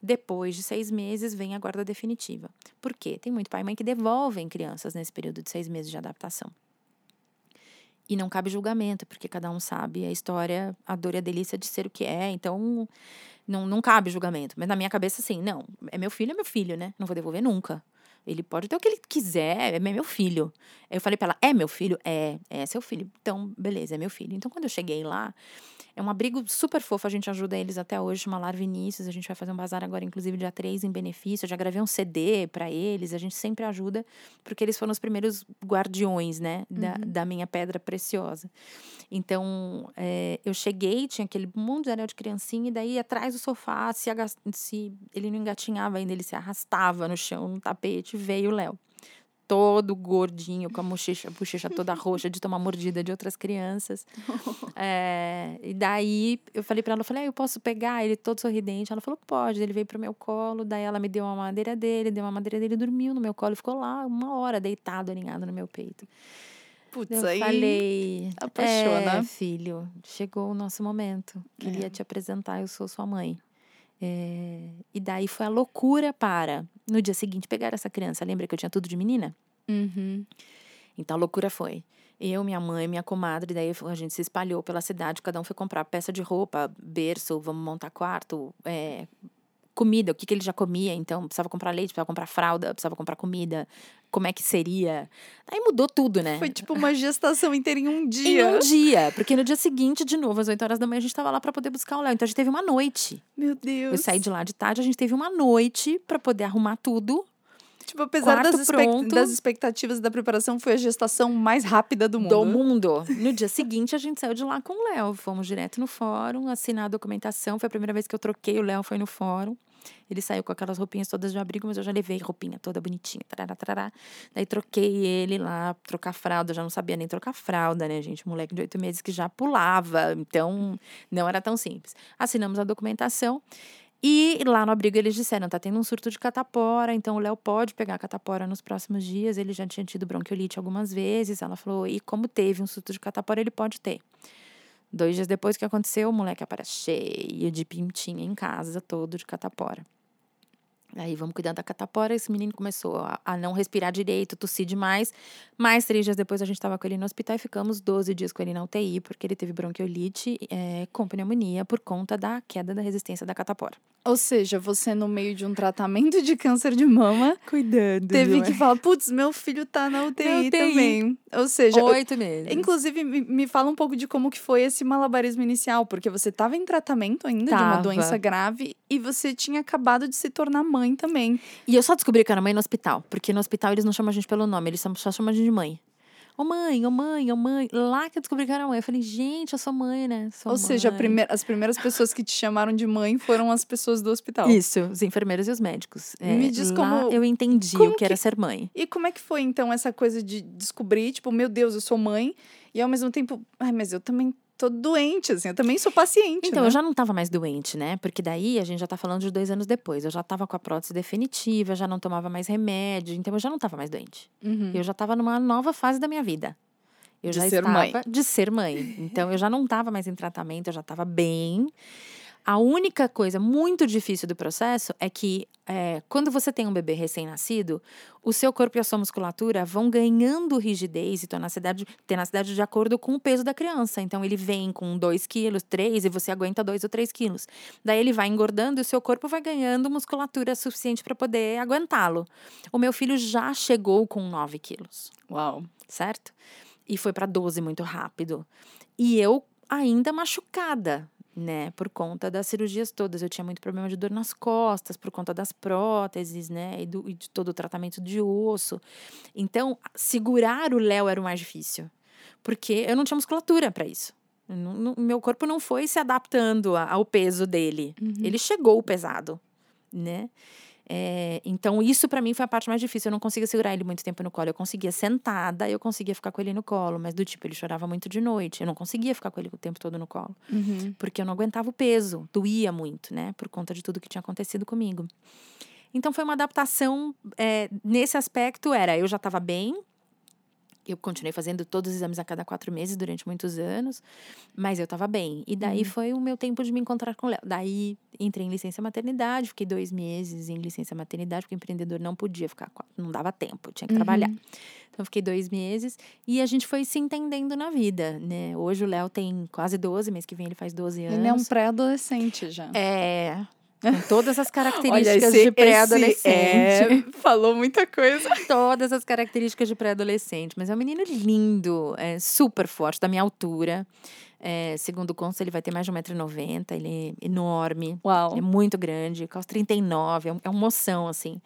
Depois de seis meses vem a guarda definitiva. Por quê? Tem muito pai e mãe que devolvem crianças nesse período de seis meses de adaptação. E não cabe julgamento, porque cada um sabe a história, a dor e a delícia de ser o que é. Então, não, não cabe julgamento. Mas na minha cabeça, assim, não, é meu filho, é meu filho, né? Não vou devolver nunca. Ele pode ter o que ele quiser, é meu filho. Eu falei para ela: é meu filho? É, é seu filho. Então, beleza, é meu filho. Então, quando eu cheguei lá, é um abrigo super fofo, a gente ajuda eles até hoje, chama Lar Vinícius. A gente vai fazer um bazar agora, inclusive, dia 3 em benefício. Eu já gravei um CD para eles, a gente sempre ajuda, porque eles foram os primeiros guardiões, né, da, uhum. da minha pedra preciosa. Então, é, eu cheguei, tinha aquele mundo de anel de criancinha, e daí atrás do sofá, se, se ele não engatinhava ainda, ele se arrastava no chão, no tapete, veio o Léo todo gordinho, com a bochecha, bochecha toda roxa de tomar mordida de outras crianças. É, e daí eu falei para ela, eu falei, ah, eu posso pegar? Ele todo sorridente. Ela falou, pode. Ele veio pro meu colo, daí ela me deu uma madeira dele, deu uma madeira dele, dormiu no meu colo e ficou lá uma hora deitado, alinhado no meu peito. Putz, eu aí falei, apaixona. É, filho, chegou o nosso momento. Queria é. te apresentar, eu sou sua mãe. É, e daí foi a loucura para, no dia seguinte, pegar essa criança. Lembra que eu tinha tudo de menina? Uhum. Então a loucura foi. Eu, minha mãe, minha comadre, daí a gente se espalhou pela cidade, cada um foi comprar peça de roupa, berço, vamos montar quarto, é, comida, o que, que ele já comia, então precisava comprar leite, precisava comprar fralda, precisava comprar comida, como é que seria. Aí mudou tudo, né? Foi tipo uma gestação inteira em um dia. Em um dia, porque no dia seguinte, de novo, às 8 horas da manhã, a gente estava lá para poder buscar o Léo. Então a gente teve uma noite. Meu Deus. Eu saí de lá de tarde, a gente teve uma noite para poder arrumar tudo. Tipo, apesar das, expect das expectativas da preparação, foi a gestação mais rápida do mundo. Do mundo. No dia seguinte, a gente saiu de lá com o Léo. Fomos direto no fórum, assinar a documentação. Foi a primeira vez que eu troquei, o Léo foi no fórum. Ele saiu com aquelas roupinhas todas de abrigo, mas eu já levei roupinha toda bonitinha. Tarará, tarará. Daí troquei ele lá, trocar fralda. Eu já não sabia nem trocar fralda, né, gente? Moleque de oito meses que já pulava. Então, não era tão simples. Assinamos a documentação. E lá no abrigo eles disseram, tá tendo um surto de catapora, então o Léo pode pegar catapora nos próximos dias. Ele já tinha tido bronquiolite algumas vezes. Ela falou, e como teve um surto de catapora, ele pode ter. Dois dias depois que aconteceu, o moleque aparece cheio de pintinha em casa, todo de catapora. Aí vamos cuidar da catapora. Esse menino começou a, a, não respirar direito, tossir demais. Mais três dias depois a gente estava com ele no hospital e ficamos 12 dias com ele na UTI, porque ele teve bronquiolite é, com pneumonia por conta da queda da resistência da catapora. Ou seja, você no meio de um tratamento de câncer de mama, cuidando, teve que falar, putz, meu filho tá na UTI, na UTI. também. Ou seja, oito meses. Inclusive, me, me fala um pouco de como que foi esse malabarismo inicial, porque você estava em tratamento ainda tava. de uma doença grave e você tinha acabado de se tornar mãe também. E eu só descobri que era mãe no hospital, porque no hospital eles não chamam a gente pelo nome, eles só chamam a gente de mãe. Ô mãe, ô mãe, ô mãe. Lá que eu descobri que era mãe. Eu falei, gente, eu sou mãe, né? Sou Ou mãe. seja, primeir, as primeiras pessoas que te chamaram de mãe foram as pessoas do hospital. Isso, os enfermeiros e os médicos. É, Me diz lá como- eu entendi como o que, que- era ser mãe. E como é que foi, então, essa coisa de descobrir, tipo, meu Deus, eu sou mãe, e ao mesmo tempo, ai, mas eu também tô doente, assim, eu também sou paciente. Então, né? eu já não tava mais doente, né? Porque daí a gente já tá falando de dois anos depois. Eu já tava com a prótese definitiva, já não tomava mais remédio, então eu já não tava mais doente. Uhum. Eu já tava numa nova fase da minha vida. Eu De já ser estava mãe. de ser mãe. Então eu já não estava mais em tratamento, eu já estava bem. A única coisa muito difícil do processo é que é, quando você tem um bebê recém-nascido, o seu corpo e a sua musculatura vão ganhando rigidez e tenacidade, tenacidade de acordo com o peso da criança. Então ele vem com 2 quilos, 3 e você aguenta 2 ou 3 quilos. Daí ele vai engordando e o seu corpo vai ganhando musculatura suficiente para poder aguentá-lo. O meu filho já chegou com 9 quilos Uau. certo? E foi para 12 muito rápido. E eu ainda machucada, né, por conta das cirurgias todas. Eu tinha muito problema de dor nas costas, por conta das próteses, né, e, do, e de todo o tratamento de osso. Então, segurar o Léo era o mais difícil, porque eu não tinha musculatura para isso. Não- não- meu corpo não foi se adaptando a- ao peso dele. Ele chegou pesado, né? É, então, isso para mim foi a parte mais difícil. Eu não conseguia segurar ele muito tempo no colo. Eu conseguia sentada, eu conseguia ficar com ele no colo, mas do tipo, ele chorava muito de noite. Eu não conseguia ficar com ele o tempo todo no colo, Uhum. porque eu não aguentava o peso, doía muito, né, por conta de tudo que tinha acontecido comigo. Então, foi uma adaptação é, nesse aspecto. Era, eu já estava bem, eu continuei fazendo todos os exames a cada quatro meses durante muitos anos, mas eu estava bem. E daí foi o meu tempo de me encontrar com o Léo. Daí entrei em licença maternidade, fiquei dois meses em licença maternidade, porque o empreendedor não podia ficar, não dava tempo, tinha que trabalhar. Então, fiquei dois meses e a gente foi se entendendo na vida, né? Hoje o Léo tem quase 12, mês que vem ele faz 12 anos. Ele é um pré-adolescente já. É, com todas as Olha, características esse- de pré-adolescente. é, falou muita coisa. Todas as características de pré-adolescente. Mas é um menino lindo, é super forte, da minha altura. É, segundo consta, ele vai ter mais de 1,90m, ele é enorme. Uau. Ele é muito grande, calça 39, é um, é um moção, assim.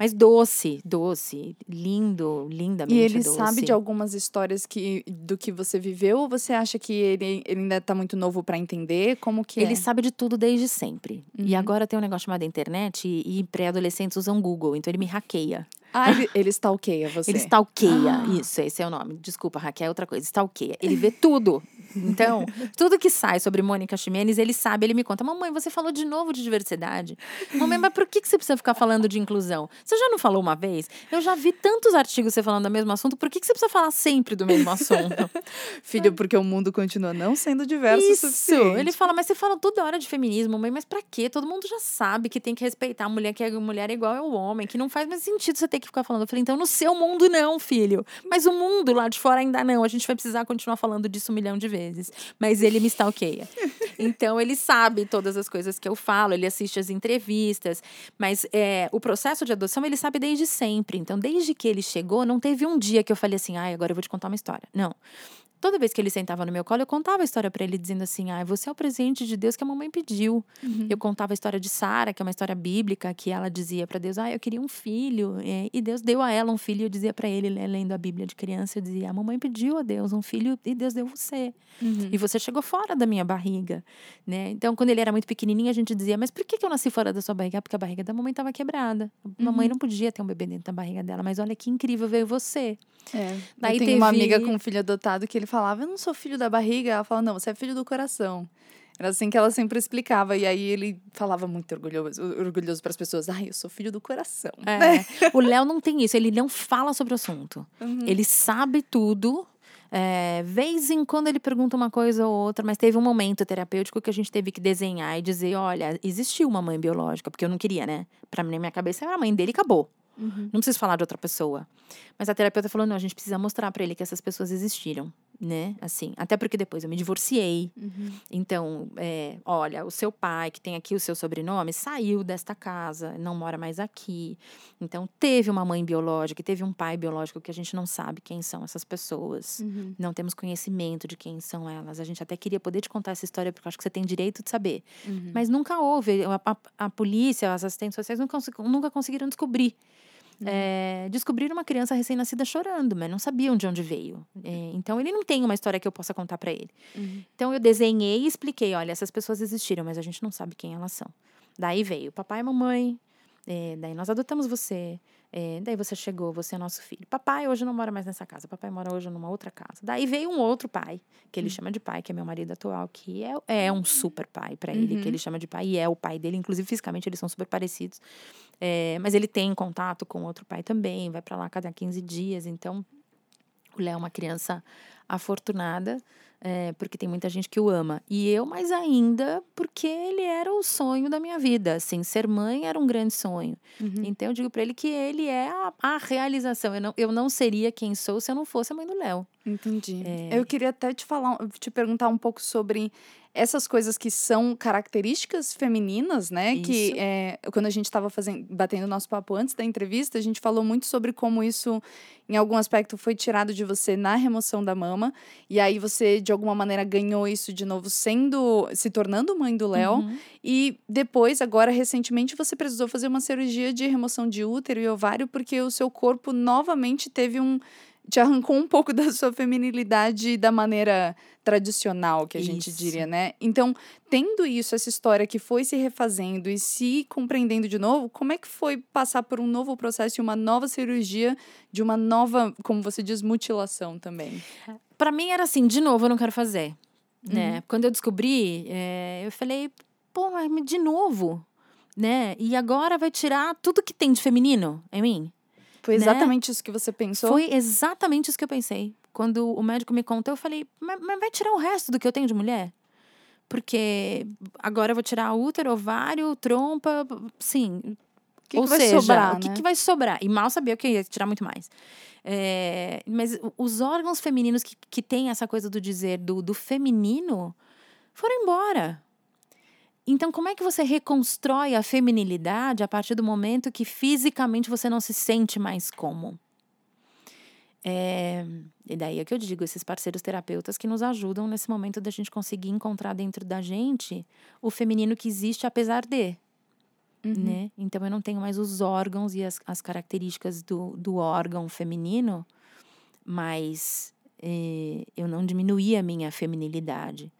Mas doce, doce, lindo, lindamente E ele doce. sabe de algumas histórias que, do que você viveu ou você acha que ele, ele ainda tá muito novo pra entender? Como que Ele é? sabe de tudo desde sempre. E Uhum. agora tem um negócio chamado internet e, e pré-adolescentes usam Google, então ele me hackeia. Ah, ele, ele stalkeia você. Ele stalkeia. Ah. Isso, esse é o nome. Desculpa, Raquel, é outra coisa. Stalkeia. Ele vê tudo. Então, tudo que sai sobre Mônica Ximenes, ele sabe, ele me conta. Mamãe, você falou de novo de diversidade. Mamãe, mas por que que você precisa ficar falando de inclusão? Você já não falou uma vez? Eu já vi tantos artigos você falando do mesmo assunto, por que que você precisa falar sempre do mesmo assunto? Filho, porque o mundo continua não sendo diverso o Isso. suficiente. Ele fala, mas você fala toda hora de feminismo, mãe, mas pra quê? Todo mundo já sabe que tem que respeitar a mulher, que a mulher é igual ao homem, que não faz mais sentido você ter que ficar falando. Eu falei, então no seu mundo não, filho. Mas o mundo lá de fora ainda não. A gente vai precisar continuar falando disso um milhão de vezes. Mas ele me stalkeia. Então ele sabe todas as coisas que eu falo, ele assiste as entrevistas. Mas é, o processo de adoção ele sabe desde sempre. Então, desde que ele chegou, não teve um dia que eu falei assim, ai, agora eu vou te contar uma história. Não. Toda vez que ele sentava no meu colo, eu contava a história para ele, dizendo assim: ai, você é o presente de Deus que a mamãe pediu. Eu contava a história de Sara, que é uma história bíblica, que ela dizia para Deus: ah, eu queria um filho. E Deus deu a ela um filho. E eu dizia para ele, lendo a Bíblia de criança, eu dizia: a mamãe pediu a Deus um filho e Deus deu você. Uhum. E você chegou fora da minha barriga, né? Então, quando ele era muito pequenininho, a gente dizia: mas por que, eu nasci fora da sua barriga? Ah, Porque a barriga da mamãe estava quebrada. A mamãe não podia ter um bebê dentro da barriga dela. Mas olha que incrível veio você. É. Daí eu tenho uma teve- amiga com um filho adotado que ele falava, eu não sou filho da barriga. Ela falava, não, você é filho do coração. Era assim que ela sempre explicava. E aí ele falava muito orgulhoso, orgulhoso para as pessoas. Ai, eu sou filho do coração. É, o Léo não tem isso, ele não fala sobre o assunto. Uhum. Ele sabe tudo. É, vez em quando ele pergunta uma coisa ou outra, mas teve um momento terapêutico que a gente teve que desenhar e dizer: olha, existiu uma mãe biológica, porque eu não queria, né? Pra mim, na minha cabeça, era a mãe dele e acabou. Uhum. Não preciso falar de outra pessoa. Mas a terapeuta falou: não, a gente precisa mostrar pra ele que essas pessoas existiram, né? Assim, até porque depois eu me divorciei. Uhum. Então, é, olha, o seu pai, que tem aqui o seu sobrenome, saiu desta casa, não mora mais aqui. Então, teve uma mãe biológica, e teve um pai biológico que a gente não sabe quem são essas pessoas. Uhum. Não temos conhecimento de quem são elas. A gente até queria poder te contar essa história, porque eu acho que você tem direito de saber. Uhum. Mas nunca houve. A, a- a polícia, as assistentes sociais nunca, nunca conseguiram descobrir. Uhum. é, descobriram uma criança recém-nascida chorando, mas não sabiam de onde veio. É, então ele não tem uma história que eu possa contar para ele. Uhum. Então eu desenhei e expliquei: olha, essas pessoas existiram, mas a gente não sabe quem elas são. Daí veio papai e mamãe, é, daí nós adotamos você. É, daí você chegou, você é nosso filho. Papai hoje não mora mais nessa casa, papai mora hoje numa outra casa. Daí veio um outro pai, que ele hum. chama de pai, que é meu marido atual, que é, é um super pai para ele, uhum. que ele chama de pai, e é o pai dele. Inclusive, fisicamente, eles são super parecidos. É, mas ele tem contato com outro pai também, vai para lá cada 15 dias. Então, o Léo é uma criança afortunada é, porque tem muita gente que o ama. E eu, mais ainda, porque ele era o sonho da minha vida. Assim, ser mãe era um grande sonho. Uhum. Então, eu digo para ele que ele é a, a, realização. Eu não, eu não seria quem sou se eu não fosse a mãe do Léo. Entendi. É... Eu queria até te falar, te perguntar um pouco sobre essas coisas que são características femininas, né? Isso. Que é, quando a gente estava fazendo, batendo nosso papo antes da entrevista, a gente falou muito sobre como isso, em algum aspecto, foi tirado de você na remoção da mama. E aí você, de alguma maneira, ganhou isso de novo, sendo, se tornando mãe do Léo. Uhum. E depois, agora, recentemente, você precisou fazer uma cirurgia de remoção de útero e ovário, porque o seu corpo novamente teve um te arrancou um pouco da sua feminilidade da maneira tradicional, que a isso. gente diria, né? Então, tendo isso, essa história que foi se refazendo e se compreendendo de novo, como é que foi passar por um novo processo e uma nova cirurgia de uma nova, como você diz, mutilação também? Para mim era assim, de novo, eu não quero fazer, né? Uhum. Quando eu descobri, é, eu falei, pô, de novo, né? E agora vai tirar tudo que tem de feminino em mim? Foi né? exatamente né? isso que você pensou? Foi exatamente isso que eu pensei. Quando o médico me contou, eu falei, mas, mas vai tirar o resto do que eu tenho de mulher? Porque agora eu vou tirar útero, ovário, trompa, sim. Que Ou que seja, sobrar, o que, né? que vai sobrar? E mal sabia que eu ia tirar muito mais. É, mas os órgãos femininos que, que têm essa coisa do dizer do, do feminino foram embora. Então, como é que você reconstrói a feminilidade a partir do momento que fisicamente você não se sente mais como? É, e daí é que eu digo, esses parceiros terapeutas que nos ajudam nesse momento da gente conseguir encontrar dentro da gente o feminino que existe apesar de. Uhum. Né? Então eu não tenho mais os órgãos e as, as características do, do órgão feminino, mas é, eu não diminuí a minha feminilidade.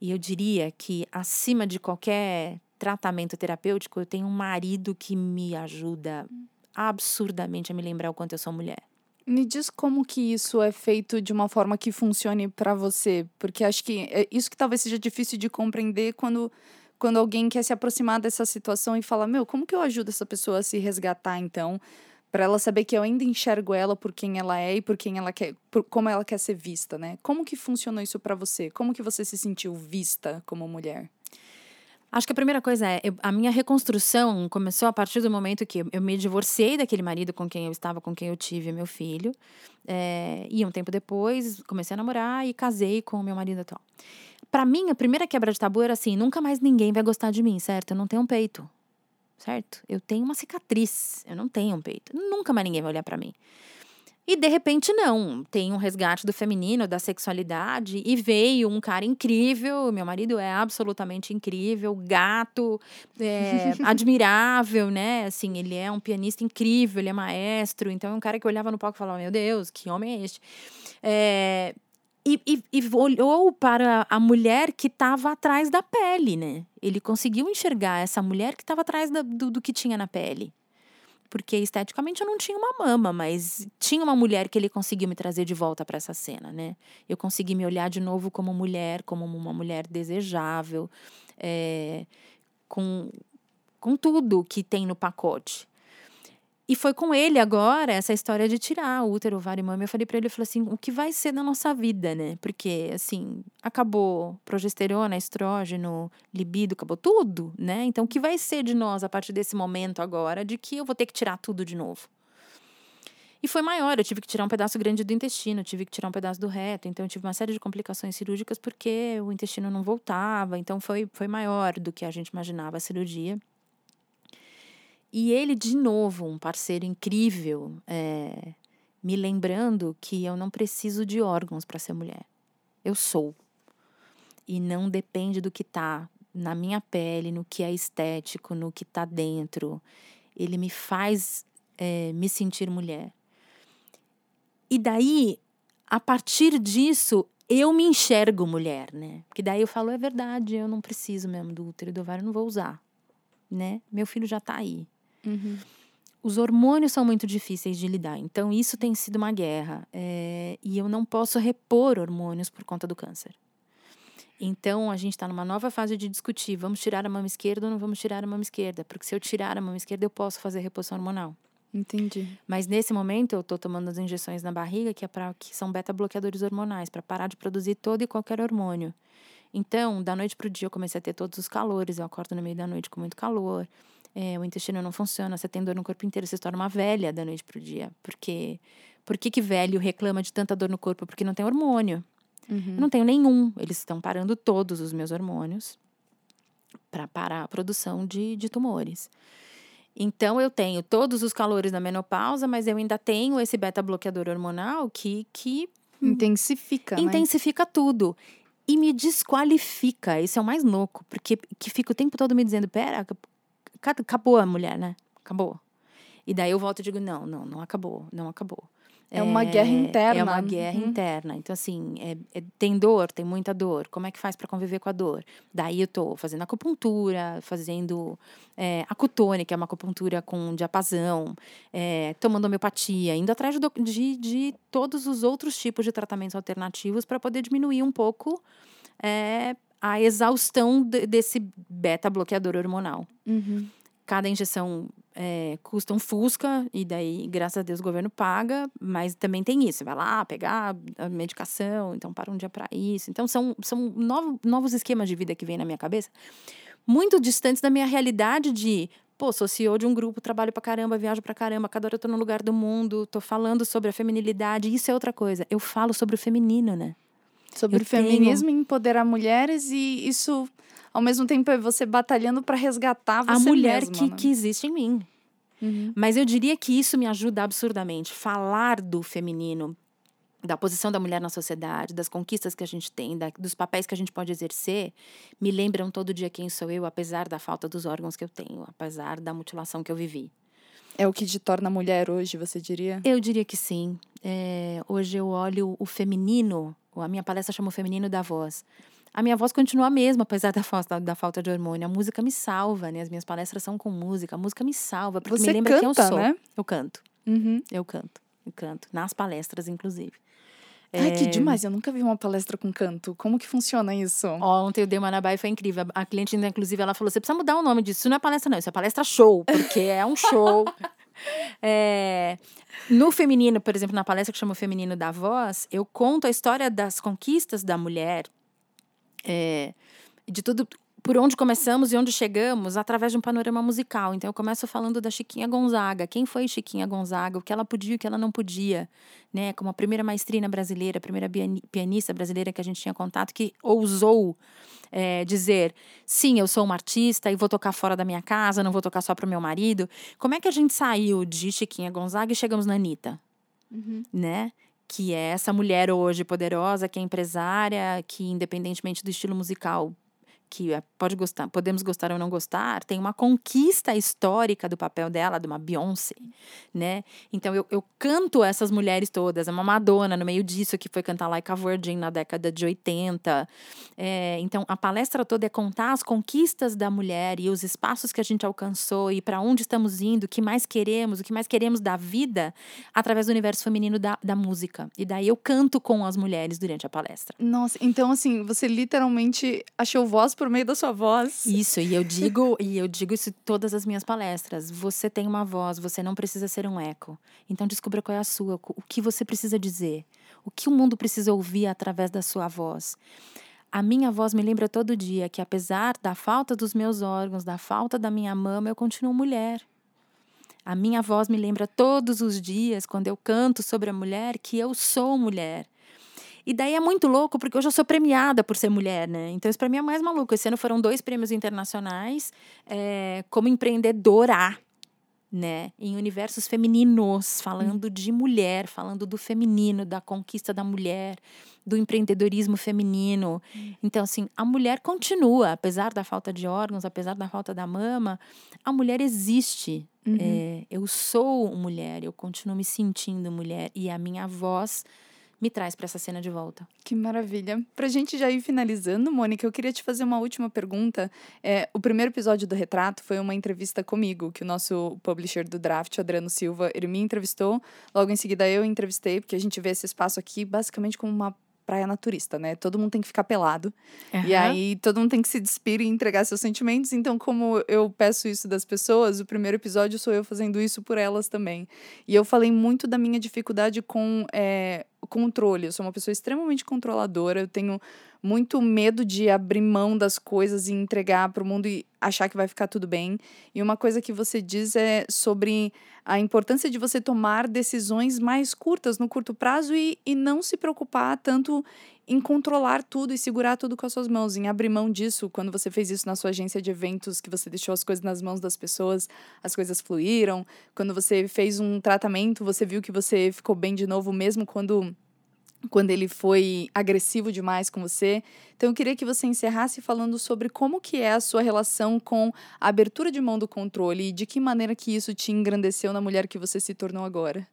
E eu diria que, acima de qualquer tratamento terapêutico, eu tenho um marido que me ajuda absurdamente a me lembrar o quanto eu sou mulher. Me diz como que isso é feito de uma forma que funcione para você, porque acho que é isso que talvez seja difícil de compreender quando quando alguém quer se aproximar dessa situação e fala: "Meu, como que eu ajudo essa pessoa a se resgatar então?" Para ela saber que eu ainda enxergo ela por quem ela é e por quem ela quer, por como ela quer ser vista, né? Como que funcionou isso para você? Como que você se sentiu vista como mulher? Acho que a primeira coisa é, eu, a minha reconstrução começou a partir do momento que eu me divorciei daquele marido com quem eu estava, com quem eu tive meu filho. É, e um tempo depois, comecei a namorar e casei com o meu marido atual. Para mim, a primeira quebra de tabu era assim: nunca mais ninguém vai gostar de mim, certo? Eu não tenho um peito certo? Eu tenho uma cicatriz, eu não tenho um peito. Nunca mais ninguém vai olhar para mim. E de repente não, tem um resgate do feminino, da sexualidade e veio um cara incrível, meu marido é absolutamente incrível, gato, é, admirável, né? Assim, ele é um pianista incrível, ele é maestro, então é um cara que olhava no palco e falava, meu Deus, que homem é este? É, e, e, e, olhou para a mulher que estava atrás da pele, né? Ele conseguiu enxergar essa mulher que estava atrás da, do, do que tinha na pele. Porque esteticamente eu não tinha uma mama, mas tinha uma mulher que ele conseguiu me trazer de volta para essa cena, né? Eu consegui me olhar de novo como mulher, como uma mulher desejável, é, com, com tudo que tem no pacote. E foi com ele agora essa história de tirar o útero, ovário e mama. Eu falei para ele, eu falei assim, o que vai ser da nossa vida, né? Porque, assim, acabou progesterona, estrógeno, libido, acabou tudo, né? Então, o que vai ser de nós a partir desse momento agora de que eu vou ter que tirar tudo de novo? E foi maior, eu tive que tirar um pedaço grande do intestino, tive que tirar um pedaço do reto, então eu tive uma série de complicações cirúrgicas porque o intestino não voltava, então foi, foi maior do que a gente imaginava a cirurgia. E ele, de novo, um parceiro incrível, é, me lembrando que eu não preciso de órgãos para ser mulher. Eu sou. E não depende do que tá na minha pele, no que é estético, no que tá dentro. Ele me faz é, me sentir mulher. E daí, a partir disso, eu me enxergo mulher, né? Porque daí eu falo, é verdade, eu não preciso mesmo do útero e do ovário, não vou usar, né? Meu filho já tá aí. Uhum. Os hormônios são muito difíceis de lidar, então isso tem sido uma guerra. É, e eu não posso repor hormônios por conta do câncer. Então a gente está numa nova fase de discutir: vamos tirar a mama esquerda ou não vamos tirar a mama esquerda? Porque se eu tirar a mama esquerda, eu posso fazer reposição hormonal. Entendi. Mas nesse momento eu estou tomando as injeções na barriga que, é pra, que são beta-bloqueadores hormonais, para parar de produzir todo e qualquer hormônio. Então, da noite para o dia, eu comecei a ter todos os calores, eu acordo no meio da noite com muito calor é, o intestino não funciona, você tem dor no corpo inteiro, você se torna uma velha da noite pro dia. Porque por que, que velho reclama de tanta dor no corpo? Porque não tem hormônio. Uhum. Eu não tenho nenhum. Eles estão parando todos os meus hormônios para parar a produção de, de tumores. Então, eu tenho todos os calores da menopausa, mas eu ainda tenho esse beta-bloqueador hormonal que, que intensifica. Né? Intensifica né? tudo. E me desqualifica. Esse é o mais louco, porque que fica o tempo todo me dizendo: pera, acabou a mulher, né? Acabou. E daí eu volto e digo, não, não, não acabou, não acabou. É uma guerra interna. É uma guerra uhum. interna. Então, assim, é, é, tem dor, tem muita dor. Como é que faz para conviver com a dor? Daí eu tô fazendo acupuntura, fazendo é, acutone, que é uma acupuntura com diapasão, é, tomando homeopatia, indo atrás de, de, de, todos os outros tipos de tratamentos alternativos para poder diminuir um pouco é, a exaustão de, desse beta-bloqueador hormonal. Uhum. Cada injeção é, custa um Fusca, e daí, graças a Deus, o governo paga, mas também tem isso. Você vai lá pegar a medicação, então para um dia para isso. Então, são, são novos, novos esquemas de vida que vêm na minha cabeça, muito distantes da minha realidade de pô, sou CEO de um grupo, trabalho pra caramba, viajo pra caramba, cada hora eu tô num lugar do mundo, tô falando sobre a feminilidade, isso é outra coisa. Eu falo sobre o feminino, né? Sobre eu feminismo tenho... e empoderar mulheres e isso ao mesmo tempo é você batalhando para resgatar você a mulher mesma, que, né? que existe em mim. Uhum. Mas eu diria que isso me ajuda absurdamente. Falar do feminino, da posição da mulher na sociedade, das conquistas que a gente tem, da, dos papéis que a gente pode exercer, me lembram todo dia quem sou eu, apesar da falta dos órgãos que eu tenho, apesar da mutilação que eu vivi. É o que te torna mulher hoje, você diria? Eu diria que sim. É, hoje eu olho o feminino, a minha palestra chama o feminino da voz. A minha voz continua a mesma, apesar da falta, da falta de hormônio. A música me salva, né? As minhas palestras são com música. A música me salva, porque você me lembra canta, quem eu sou. Né? Eu canto. Uhum. Eu canto. Eu canto. Nas palestras, inclusive. Ai, é... que demais. Eu nunca vi uma palestra com canto. Como que funciona isso? Ontem eu dei uma na e foi incrível. A cliente, inclusive, ela falou: você precisa mudar o nome disso. Isso não é palestra, não. Isso é palestra show, porque é um show. É, no feminino, por exemplo, na palestra que chama o Feminino da Voz, eu conto a história das conquistas da mulher, é, de tudo, por onde começamos e onde chegamos, através de um panorama musical. Então, eu começo falando da Chiquinha Gonzaga. Quem foi Chiquinha Gonzaga? O que ela podia e o que ela não podia. Né? Como a primeira maestrina brasileira, a primeira pianista brasileira que a gente tinha contato, que ousou é, dizer: sim, eu sou uma artista e vou tocar fora da minha casa, não vou tocar só para o meu marido. Como é que a gente saiu de Chiquinha Gonzaga e chegamos na Anitta? Uhum. Né? Que é essa mulher hoje poderosa, que é empresária, que, independentemente do estilo musical, que é, pode gostar, podemos gostar ou não gostar, tem uma conquista histórica do papel dela, de uma Beyoncé, né? Então eu, eu canto essas mulheres todas, é uma Madonna no meio disso que foi cantar Like a Virgin na década de 80. É, então a palestra toda é contar as conquistas da mulher e os espaços que a gente alcançou e para onde estamos indo, o que mais queremos, o que mais queremos da vida através do universo feminino da, da música. E daí eu canto com as mulheres durante a palestra. Nossa, então assim, você literalmente achou voz por meio da sua voz. Isso, e eu digo, e eu digo isso em todas as minhas palestras. Você tem uma voz, você não precisa ser um eco. Então descubra qual é a sua, o que você precisa dizer, o que o mundo precisa ouvir através da sua voz. A minha voz me lembra todo dia que apesar da falta dos meus órgãos, da falta da minha mama, eu continuo mulher. A minha voz me lembra todos os dias, quando eu canto sobre a mulher, que eu sou mulher. E daí é muito louco, porque hoje eu sou premiada por ser mulher, né? Então isso para mim é mais maluco. Esse ano foram dois prêmios internacionais é, como empreendedora, né? Em universos femininos, falando hum. de mulher, falando do feminino, da conquista da mulher, do empreendedorismo feminino. Hum. Então, assim, a mulher continua, apesar da falta de órgãos, apesar da falta da mama, a mulher existe Uhum. É, eu sou mulher, eu continuo me sentindo mulher e a minha voz me traz para essa cena de volta. Que maravilha. Para a gente já ir finalizando, Mônica, eu queria te fazer uma última pergunta. É, o primeiro episódio do Retrato foi uma entrevista comigo, que o nosso publisher do Draft, Adriano Silva, ele me entrevistou. Logo em seguida eu entrevistei, porque a gente vê esse espaço aqui basicamente como uma praia naturista, né? Todo mundo tem que ficar pelado. Uhum. E aí todo mundo tem que se despir e entregar seus sentimentos. Então, como eu peço isso das pessoas, o primeiro episódio sou eu fazendo isso por elas também. E eu falei muito da minha dificuldade com é, controle. Eu sou uma pessoa extremamente controladora. Eu tenho muito medo de abrir mão das coisas e entregar para o mundo e achar que vai ficar tudo bem. E uma coisa que você diz é sobre a importância de você tomar decisões mais curtas, no curto prazo, e, e não se preocupar tanto em controlar tudo e segurar tudo com as suas mãos, em abrir mão disso. Quando você fez isso na sua agência de eventos, que você deixou as coisas nas mãos das pessoas, as coisas fluíram. Quando você fez um tratamento, você viu que você ficou bem de novo, mesmo quando quando ele foi agressivo demais com você. Então eu queria que você encerrasse falando sobre como que é a sua relação com a abertura de mão do controle e de que maneira que isso te engrandeceu na mulher que você se tornou agora.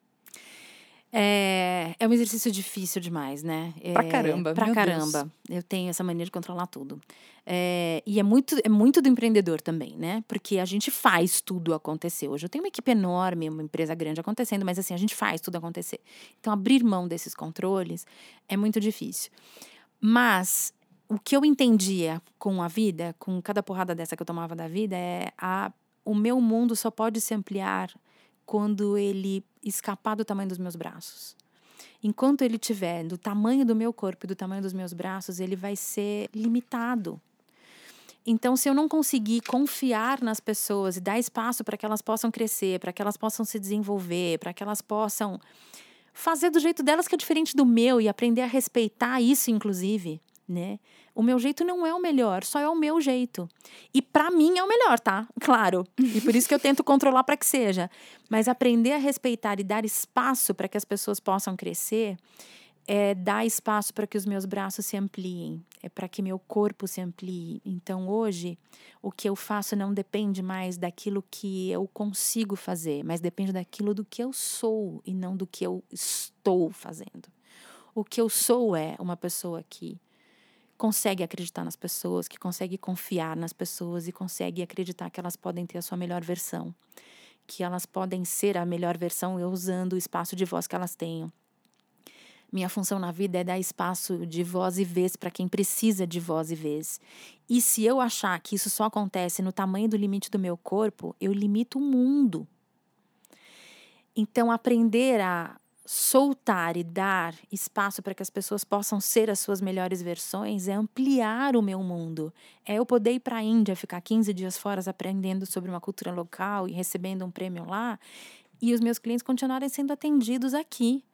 É, é um exercício difícil demais, né? É, pra caramba. Pra caramba. Deus. Eu tenho essa mania de controlar tudo. É, e é muito, é muito do empreendedor também, né? Porque a gente faz tudo acontecer. Hoje eu tenho uma equipe enorme, uma empresa grande acontecendo, mas assim, a gente faz tudo acontecer. Então, abrir mão desses controles é muito difícil. Mas o que eu entendia com a vida, com cada porrada dessa que eu tomava da vida, é a, o meu mundo só pode se ampliar quando ele escapar do tamanho dos meus braços. Enquanto ele tiver do tamanho do meu corpo e do tamanho dos meus braços, ele vai ser limitado. Então, se eu não conseguir confiar nas pessoas e dar espaço para que elas possam crescer, para que elas possam se desenvolver, para que elas possam fazer do jeito delas que é diferente do meu e aprender a respeitar isso, inclusive, né? O meu jeito não é o melhor, só é o meu jeito. E para mim é o melhor, tá? Claro. E por isso que eu tento controlar para que seja. Mas aprender a respeitar e dar espaço para que as pessoas possam crescer é dar espaço para que os meus braços se ampliem, é para que meu corpo se amplie. Então hoje, o que eu faço não depende mais daquilo que eu consigo fazer, mas depende daquilo do que eu sou e não do que eu estou fazendo. O que eu sou é uma pessoa que consegue acreditar nas pessoas, que consegue confiar nas pessoas e consegue acreditar que elas podem ter a sua melhor versão, que elas podem ser a melhor versão usando o espaço de voz que elas tenham. Minha função na vida é dar espaço de voz e vez para quem precisa de voz e vez. E se eu achar que isso só acontece no tamanho do limite do meu corpo, eu limito o mundo. Então, aprender a soltar e dar espaço para que as pessoas possam ser as suas melhores versões é ampliar o meu mundo. É eu poder ir para a Índia, ficar 15 dias fora aprendendo sobre uma cultura local e recebendo um prêmio lá, e os meus clientes continuarem sendo atendidos aqui.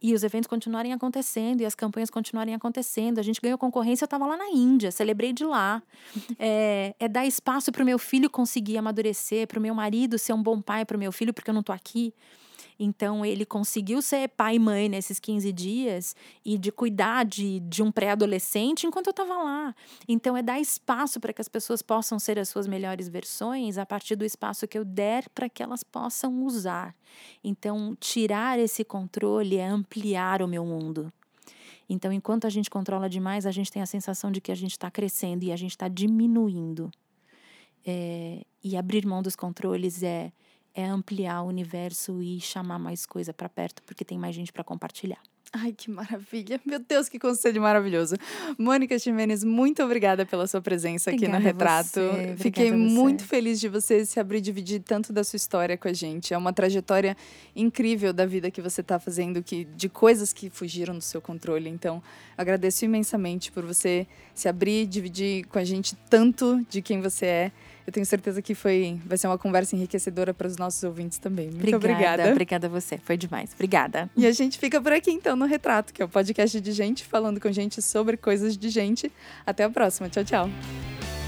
E os eventos continuarem acontecendo, e as campanhas continuarem acontecendo. A gente ganhou concorrência, eu estava lá na Índia, celebrei de lá. É, é dar espaço para o meu filho conseguir amadurecer, para o meu marido ser um bom pai para o meu filho, porque eu não estou aqui. Então, ele conseguiu ser pai e mãe nesses 15 dias e de cuidar de, de um pré-adolescente enquanto eu estava lá. Então, é dar espaço para que as pessoas possam ser as suas melhores versões a partir do espaço que eu der para que elas possam usar. Então, tirar esse controle é ampliar o meu mundo. Então, enquanto a gente controla demais, a gente tem a sensação de que a gente está crescendo e a gente está diminuindo. É, e abrir mão dos controles é é ampliar o universo e chamar mais coisa para perto, porque tem mais gente para compartilhar. Ai, que maravilha. Meu Deus, que conselho maravilhoso. Mônica Ximenes, muito obrigada pela sua presença obrigada aqui no Retrato. Fiquei muito feliz de você se abrir e dividir tanto da sua história com a gente. É uma trajetória incrível da vida que você está fazendo, que, de coisas que fugiram do seu controle. Então, agradeço imensamente por você se abrir e dividir com a gente tanto de quem você é. Eu tenho certeza que foi, vai ser uma conversa enriquecedora para os nossos ouvintes também. Muito obrigada. Obrigada, obrigada a você. Foi demais. Obrigada. E a gente fica por aqui então no Retrato, que é o podcast de gente falando com gente sobre coisas de gente. Até a próxima. Tchau, tchau.